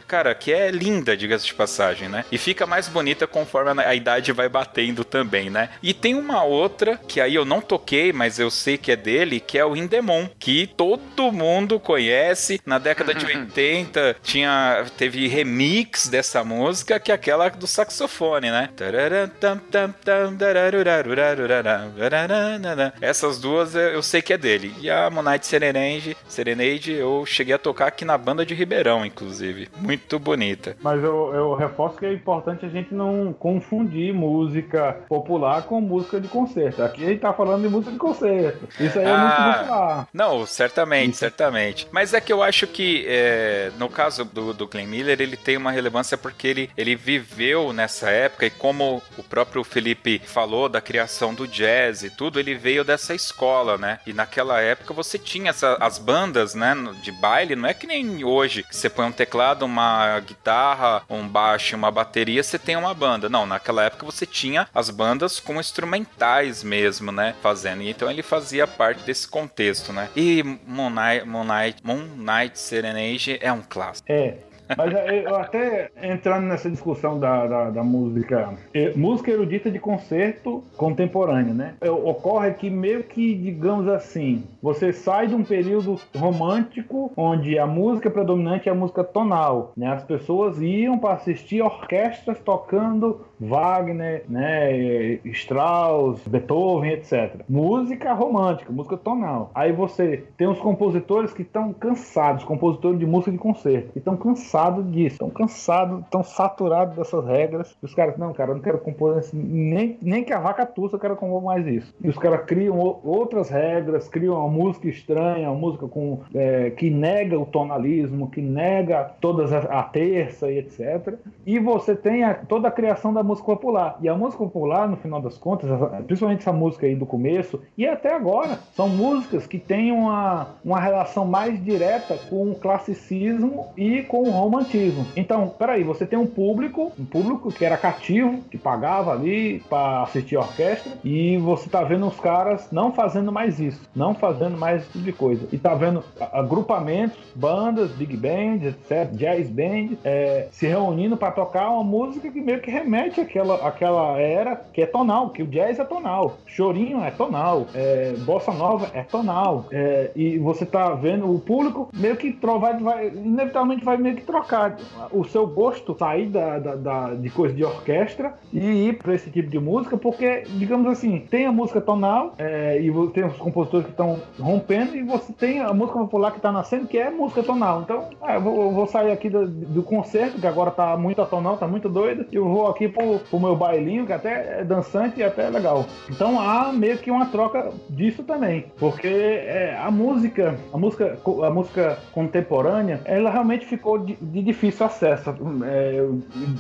Cara, que é linda, diga-se de passagem, né? E fica mais bonita conforme a idade vai batendo também, né? E tem uma outra que aí eu não toquei, mas eu sei que é dele, que é o Indemon, que todo mundo conhece. Na década de 80 tinha teve remix dessa música, que é aquela do saxofone, né? Essas duas eu sei que é dele. E a Monite Serenade, Serenade eu cheguei a tocar aqui na banda de Ribeirão, inclusive. Muito bonita. Mas eu, eu reforço que é importante a gente não confundir música popular com música de concerto. Aqui a gente tá falando de música de concerto. Isso aí é ah, música popular. Não, certamente, Isso. certamente. Mas é que eu acho que, é, no caso do, do Glenn Miller, ele tem uma relevância porque ele, ele viveu nessa época e como o próprio Felipe falou da criação do jazz e tudo, ele veio dessa escola, né? E naquela época você tinha essa, as bandas, né, de baile, não é que nem hoje, que você põe um teclado, uma guitarra, um baixo, uma bateria, você tem uma banda. Não, naquela época você tinha as bandas com instrumentais mesmo, né? Fazendo. E então ele fazia parte desse contexto, né? E Moon Knight, Moon Knight, Moon Knight Serenade é um clássico. É. Mas é, eu até entrando nessa discussão da, da, da música, é, música erudita de concerto contemporâneo, né? É, ocorre que meio que, digamos assim, você sai de um período romântico onde a música predominante é a música tonal, né? As pessoas iam para assistir orquestras tocando Wagner, né, Strauss, Beethoven, etc. Música romântica, música tonal. Aí você tem os compositores que estão cansados, compositores de música de concerto, que estão cansados disso, estão cansados, estão saturados dessas regras. E os caras, não, cara, eu não quero compor assim, nem, nem que a vaca tussa eu quero compor mais isso. E os caras criam outras regras, criam uma música estranha, uma música com, é, que nega o tonalismo, que nega todas a, a terça e etc. E você tem a, toda a criação da música popular. E a música popular, no final das contas, principalmente essa música aí do começo, e até agora, são músicas que têm uma, uma relação mais direta com o classicismo e com o romantismo. Então, peraí, você tem um público, um público que era cativo, que pagava ali para assistir a orquestra, e você tá vendo os caras não fazendo mais isso, não fazendo mais esse tipo de coisa. E tá vendo agrupamentos, bandas, big bands, etc., jazz band, é, se reunindo para tocar uma música que meio que remete aquela, aquela era que é tonal, que o jazz é tonal, chorinho é tonal, é, bossa nova é tonal, é, e você tá vendo o público meio que vai, vai, inevitavelmente vai meio que trocar o seu gosto, sair da, da, da de coisa de orquestra e ir para esse tipo de música, porque, digamos assim, tem a música tonal é, e tem os compositores que estão rompendo e você tem a música popular que está nascendo, que é música tonal. Então, é, eu, vou, eu, vou, sair aqui do, do concerto, que agora tá muito atonal, tá muito doido, eu vou aqui pro pro, pro meu bailinho, que até é dançante e até é legal. Então há meio que uma troca disso também, porque é, a música, a música, a música contemporânea, ela realmente ficou de, de difícil acesso. É,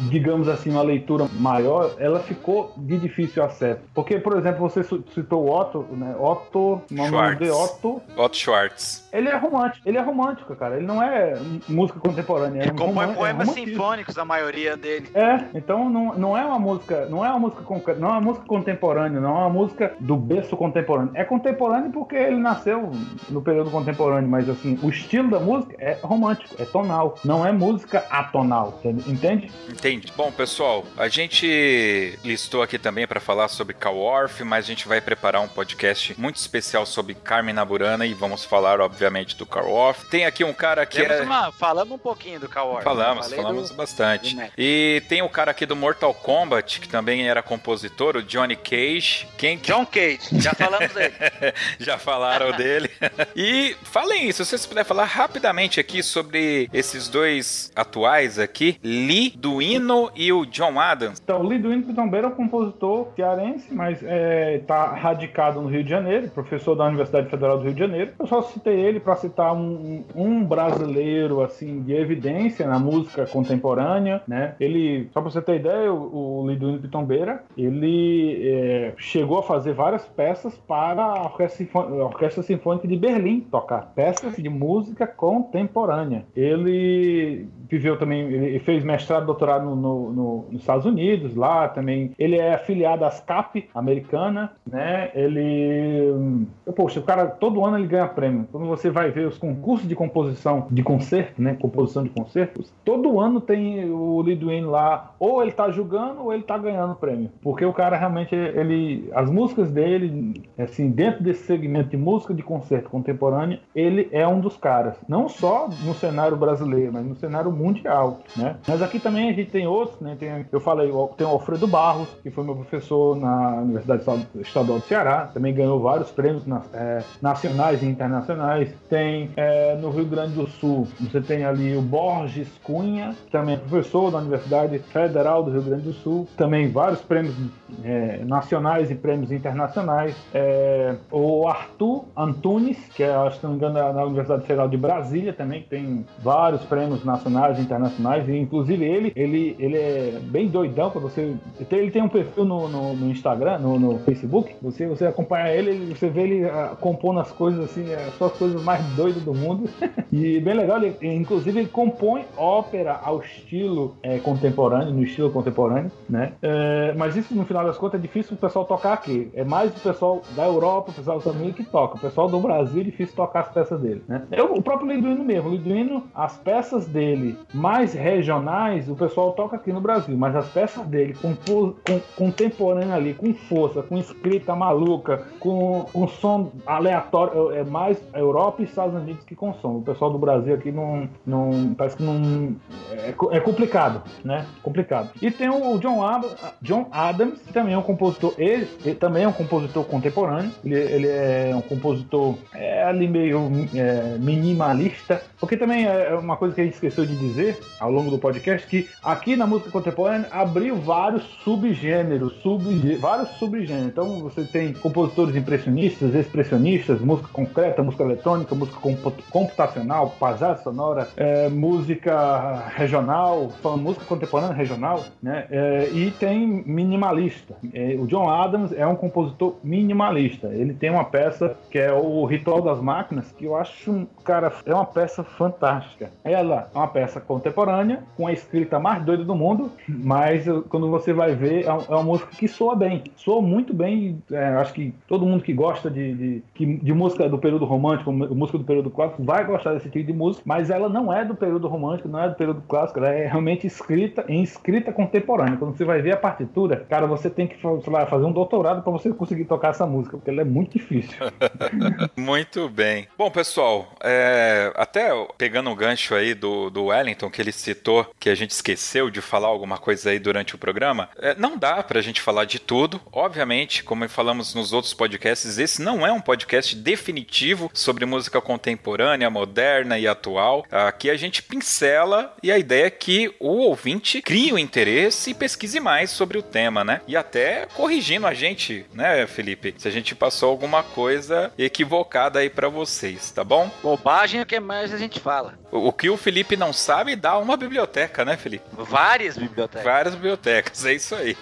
digamos assim, uma leitura maior, ela ficou de difícil acesso. Porque, por exemplo, você citou o Otto, né? Otto, nome de Otto. Otto Schwartz. Ele é romântico, ele é romântico, cara. Ele não é música contemporânea. Ele é compõe poemas é sinfônicos, a maioria dele. É, então não, não é uma música, não é uma música não é uma música contemporânea, não é uma música do berço contemporâneo. É contemporâneo porque ele nasceu no período contemporâneo, mas assim, o estilo da música é romântico, é tonal, não é música atonal, entende? Entende. Bom, pessoal, a gente listou aqui também para falar sobre Coworth, mas a gente vai preparar um podcast muito especial sobre Carmen Naburana e vamos falar, obviamente, obviamente, do Carl Orff. Tem aqui um cara que Temos é... uma- falamos um pouquinho do Call Orff. Falamos, Falei falamos do- bastante. do. E tem o cara aqui do Mortal Kombat, que também era compositor, o Johnny Cage. Quem que John Cage, já falamos dele. já falaram dele. E falem isso, se vocês puderem falar rapidamente aqui sobre esses dois atuais aqui, Lee Duino e o John Adams. Então, o Lido Índico Tombeira é um compositor cearense, mas está radicado no Rio de Janeiro, professor da Universidade Federal do Rio de Janeiro. Eu só citei ele para citar um, um brasileiro assim de evidência na música contemporânea, né? Ele, só para você ter ideia, o, o Lido Índico Tombeira, ele é, chegou a fazer várias peças para a Orquestra, Orquestra Sinfônica de Berlim tocar, peças de música contemporânea. Ele viveu também, ele fez mestrado, doutorado no, no- no- nos Estados Unidos, lá também. Ele é afiliado à SCAP americana, né? Ele, hum, poxa, o cara todo ano ele ganha prêmio. Quando você vai ver os concursos de composição de concerto, né? Composição de concertos, todo ano tem o Liduino lá, ou ele tá julgando ou ele tá ganhando prêmio, porque o cara realmente ele, as músicas dele, assim, dentro desse segmento de música de concerto contemporânea, ele é um dos caras, não só no cenário brasileiro, mas no cenário mundial, né? Mas aqui também a gente tem outros, né? Tem, eu falei, tem o Alfredo Barros, que foi meu professor na Universidade Estadual do Ceará, também ganhou vários prêmios na- é, nacionais e internacionais. Tem é, no Rio Grande do Sul, você tem ali o Borges Cunha, que também é professor da Universidade Federal do Rio Grande do Sul, também vários prêmios é, nacionais e prêmios internacionais. É, o Arthur Antunes, que é, acho que não me engano, é na Universidade Federal de Brasília também, que tem vários prêmios nacionais e internacionais, e inclusive ele, ele, ele é bem doidão para você. Ele tem um perfil no, no, no Instagram, no, no Facebook, você, você acompanha ele, você vê ele ah, compondo as coisas assim, é, as coisas mais doidas do mundo. e bem legal, ele, inclusive ele compõe ópera ao estilo é, contemporâneo, no estilo contemporâneo, né? É, mas isso no final das contas é difícil o pessoal tocar aqui. É mais o pessoal da Europa, o pessoal dos Estados Unidos que toca. O pessoal do Brasil é difícil tocar as peças dele, né? Eu, o próprio Liduino mesmo, o Liduino, as peças dele mais regionais, o pessoal toca aqui no Brasil, mas as peças dele compo- com, contemporânea ali, com força, com escrita maluca, com, com som aleatório, é mais Europa e Estados Unidos que consomem. O pessoal do Brasil aqui não, não parece que não é, é complicado, né? Complicado. E tem o John, Ab- John Adams, que também é um compositor, ele, ele também é um compositor contemporâneo. Ele, ele é um compositor é, ali meio é, minimalista, porque também é uma coisa que a gente esqueceu de dizer ao longo do podcast que aqui na música contemporânea abriu vários subgêneros, subgê- vários subgêneros. Então você tem compositores impressionistas, expressionistas, música concreta, música eletrônica, música compu- computacional, paisagem sonora, é, música regional, música contemporânea regional, né? É, e tem minimalista. É, o John Adams é um compositor minimalista. Ele tem uma peça que é o Ritual das Máquinas, que eu acho, cara, é uma peça fantástica. Ela é uma peça contemporânea, com a escrita mais doida do mundo, mas quando você vai ver, é é uma música que soa bem. Soa muito bem. é, acho que todo mundo que gosta de, de, de música do período romântico, música do período clássico, vai gostar desse tipo de música, mas ela não é do período romântico, não é do período clássico, ela é realmente escrita em escrita contemporânea. Quando você vai ver a partitura, cara, você tem que lá, fazer um doutorado para você conseguir tocar essa música, porque ela é muito difícil. Muito bem. Bom, pessoal, é, até pegando um gancho aí do, do Wellington, que ele citou, que a gente esqueceu de falar alguma coisa aí durante o programa, é, não dá pra gente falar de tudo. Obviamente, como falamos nos outros podcasts, esse não é um podcast definitivo sobre música contemporânea, moderna e atual. Aqui a gente pincela e a ideia é que o ouvinte crie o interesse e pesquise mais sobre o tema, né? E até corrigindo a gente, né, Felipe? Se a gente passou alguma coisa equivocada aí pra vocês, tá bom? Bobagem é o que mais a gente fala. O, o que o Felipe não sabe dá uma biblioteca, né, Felipe? Várias bibliotecas. Várias bibliotecas, é isso aí.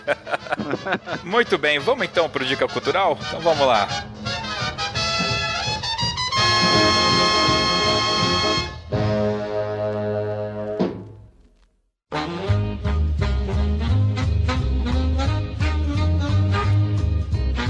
Muito bem, vamos então pro Dica Cultural? Então vamos lá.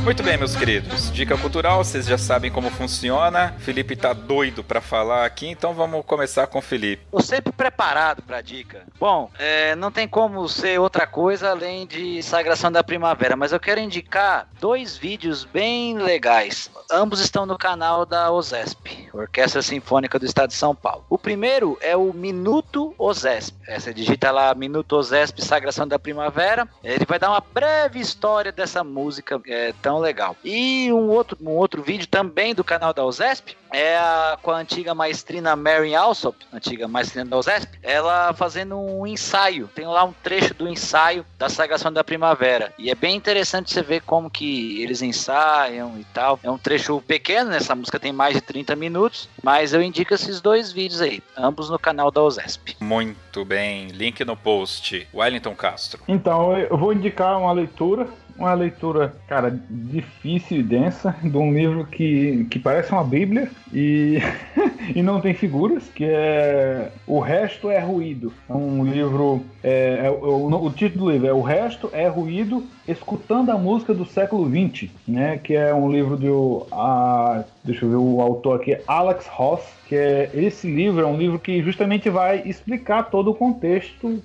Muito bem, meus queridos. Dica cultural, vocês já sabem como funciona. Felipe tá doido para falar aqui, então vamos começar com o Felipe. Tô sempre preparado pra dica. Bom, é, não tem como ser outra coisa além de Sagração da Primavera, mas eu quero indicar dois vídeos bem legais. Ambos estão no canal da OSESP, Orquestra Sinfônica do Estado de São Paulo. O primeiro é o Minuto OSESP. Essa digita lá Minuto OSESP Sagração da Primavera. Ele vai dar uma breve história dessa música é, tão legal. E um outro, um outro vídeo também do canal da OSESP é a, com a antiga maestrina Mary Alsop, antiga maestrina da OSESP, ela fazendo um ensaio. Tem lá um trecho do ensaio da Sagração da Primavera. E é bem interessante você ver como que eles ensaiam e tal. É um trecho pequeno, né? essa música tem mais de 30 minutos, mas eu indico esses dois vídeos aí, ambos no canal da OSESP. Muito bem, link no post. Wellington Castro. Então, eu vou indicar uma leitura uma leitura, cara, difícil e densa, de um livro que, que parece uma bíblia e, e não tem figuras, que é O Resto é Ruído. É um livro, é, é, o, o, título do livro é O Resto é Ruído, Escutando a Música do Século XX, né, que é um livro do, a, deixa eu ver o autor aqui, Alex Ross, que é esse livro é um livro que justamente vai explicar todo o contexto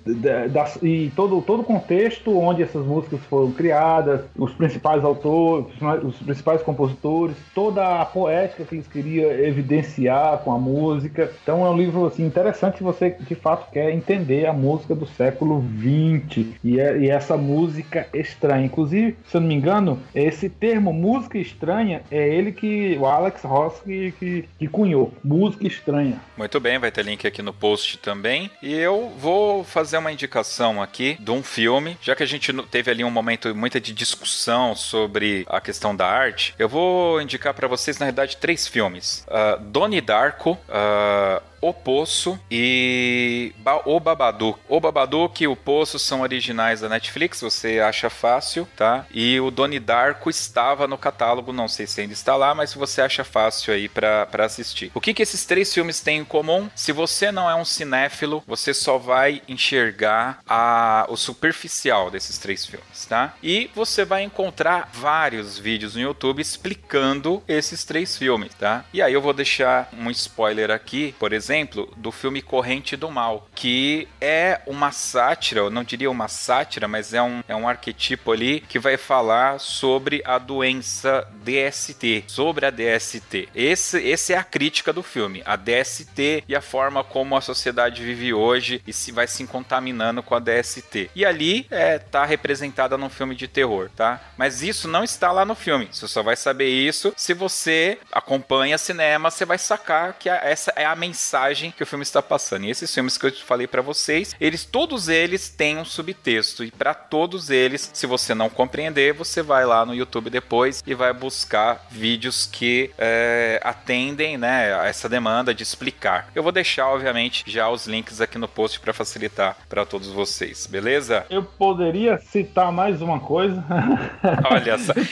e todo todo contexto onde essas músicas foram criadas, os principais autores, os principais compositores, toda a poética que eles queriam evidenciar com a música. Então é um livro assim interessante se você de fato quer entender a música do século 20 e, é, e essa música estranha. Inclusive, se eu não me engano, esse termo música estranha é ele que o Alex Ross que, que, que cunhou. Música estranha. Muito bem, vai ter link aqui no post também. E eu vou fazer uma indicação aqui de um filme, já que a gente teve ali um momento muito de discussão sobre a questão da arte. Eu vou indicar para vocês, na verdade, três filmes: uh, Donnie Darko, uh, o Poço e ba O Babadook. O Babadook e O Poço são originais da Netflix, você acha fácil, tá? E o Doni Darko estava no catálogo, não sei se ainda está lá, mas você acha fácil aí para assistir. O que, que esses três filmes têm em comum? Se você não é um cinéfilo, você só vai enxergar a, o superficial desses três filmes, tá? E você vai encontrar vários vídeos no YouTube explicando esses três filmes, tá? E aí eu vou deixar um spoiler aqui, por exemplo, exemplo, do filme Corrente do Mal, que é uma sátira, eu não diria uma sátira, mas é um, é um arquetipo ali que vai falar sobre a doença DST, sobre a DST. Esse, esse é a crítica do filme, a DST e a forma como a sociedade vive hoje e se vai se contaminando com a DST. E ali é tá representada num filme de terror, tá? Mas isso não está lá no filme. Você só vai saber isso se você acompanha cinema, você vai sacar que essa é a mensagem mensagem que o filme está passando. E esses filmes que eu falei para vocês, eles todos eles têm um subtexto e para todos eles, se você não compreender, você vai lá no YouTube depois e vai buscar vídeos que é, atendem, né, a essa demanda de explicar. Eu vou deixar, obviamente, já os links aqui no post para facilitar para todos vocês, beleza? Eu poderia citar mais uma coisa. Olha só.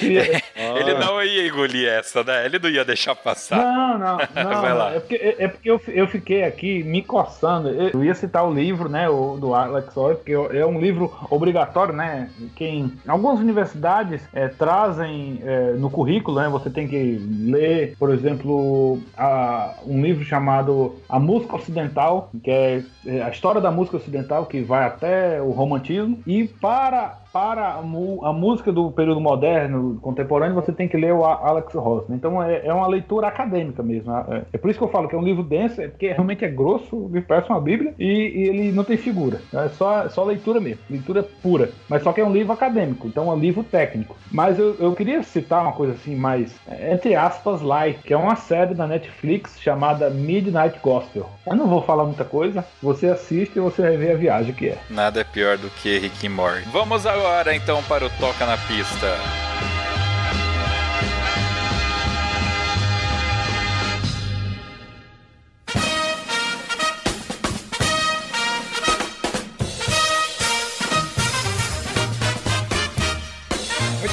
Ele não ia engolir essa, né? Ele não ia deixar passar. Não, não, não. Vai lá. É porque, é, é porque eu, eu fiquei aqui me coçando. Eu ia citar o livro, né, o, do Alex Oy, porque é um livro obrigatório, né? Quem algumas universidades é, trazem é, no currículo, né? Você tem que ler, por exemplo, a, um livro chamado A Música Ocidental, que é, é a história da música ocidental, que vai até o romantismo. E para para a, a, música do período moderno, contemporâneo, você tem que ler o Alex Ross. Né? Então é, é, uma leitura acadêmica mesmo. É, é, por isso que eu falo que é um livro denso, é porque realmente é grosso, parece uma Bíblia, e, e ele não tem figura. É só, só leitura mesmo, leitura pura. Mas só que é um livro acadêmico, então é um livro técnico. Mas eu, eu queria citar uma coisa assim mais, entre aspas, light, que é uma série da Netflix chamada Midnight Gospel. Eu não vou falar muita coisa, você assiste e você vai ver a viagem que é. Nada é pior do que Rick e Morty. Vamos agora agora então para o Toca na Pista.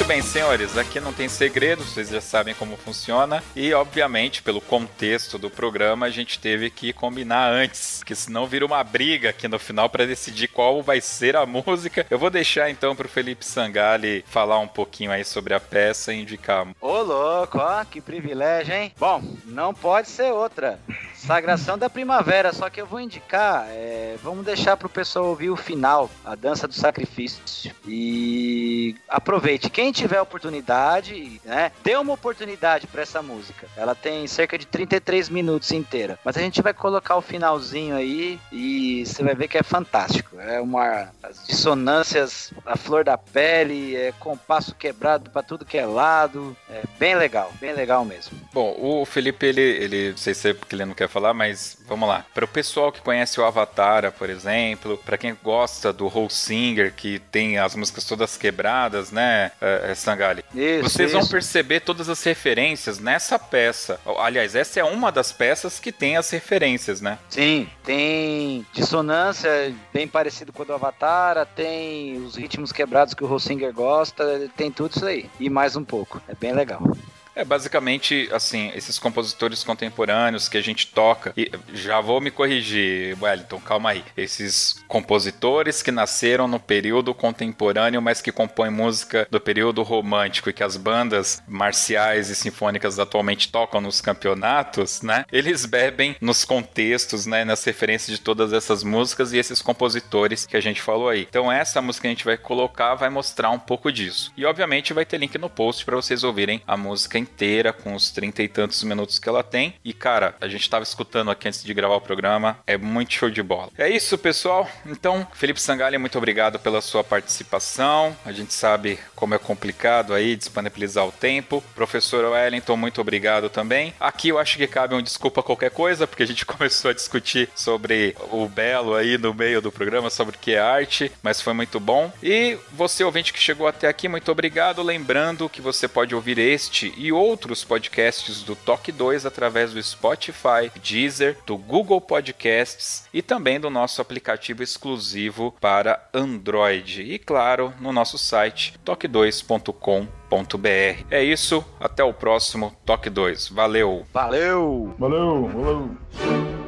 Muito bem, senhores, aqui não tem segredo, vocês já sabem como funciona. E, obviamente, pelo contexto do programa, a gente teve que combinar antes, porque senão vira uma briga aqui no final para decidir qual vai ser a música. Eu vou deixar então pro Felipe Sangali falar um pouquinho aí sobre a peça e indicar. Ô, louco, ó, que privilégio, hein? Bom, não pode ser outra. Sagração da Primavera, só que eu vou indicar, é, vamos deixar pro pessoal ouvir o final, a dança do sacrifício. E aproveite, quem tiver oportunidade, né, dê uma oportunidade para essa música. Ela tem cerca de 33 minutos inteira, mas a gente vai colocar o finalzinho aí e você vai ver que é fantástico. É uma as dissonâncias a flor da pele, é compasso quebrado para tudo que é lado, é bem legal, bem legal mesmo. Bom, o Felipe ele, ele não sei se é porque ele não quer falar, mas vamos lá. Para o pessoal que conhece o Avatar, por exemplo, para quem gosta do Whole Singer, que tem as músicas todas quebradas, né, é, Sangali? Isso, Vocês isso. vão perceber todas as referências nessa peça. Aliás, essa é uma das peças que tem as referências, né? Sim, tem dissonância bem parecido com o do Avatar, tem os ritmos quebrados que o Rossinger gosta, tem tudo isso aí. E mais um pouco. É bem legal. É basicamente assim, esses compositores contemporâneos que a gente toca. E já vou me corrigir, Wellington, calma aí. Esses compositores que nasceram no período contemporâneo, mas que compõem música do período romântico e que as bandas marciais e sinfônicas atualmente tocam nos campeonatos, né? Eles bebem nos contextos, né? Nas referências de todas essas músicas e esses compositores que a gente falou aí. Então, essa música que a gente vai colocar vai mostrar um pouco disso. E, obviamente, vai ter link no post para vocês ouvirem a música inteira, com os trinta e tantos minutos que ela tem. E, cara, a gente tava escutando aqui antes de gravar o programa, é muito show de bola. É isso, pessoal. Então, Felipe Sangalha, muito obrigado pela sua participação. A gente sabe como é complicado aí disponibilizar o tempo. Professor Wellington, muito obrigado também. Aqui eu acho que cabe um desculpa qualquer coisa, porque a gente começou a discutir sobre o belo aí no meio do programa, sobre o que é arte, mas foi muito bom. E você, ouvinte que chegou até aqui, muito obrigado. Lembrando que você pode ouvir este e outros podcasts do Toque 2 através do Spotify, Deezer, do Google Podcasts e também do nosso aplicativo exclusivo para Android. E claro, no nosso site toque2.com.br. É isso, até o próximo Toque 2. Valeu! Valeu! Valeu, valeu.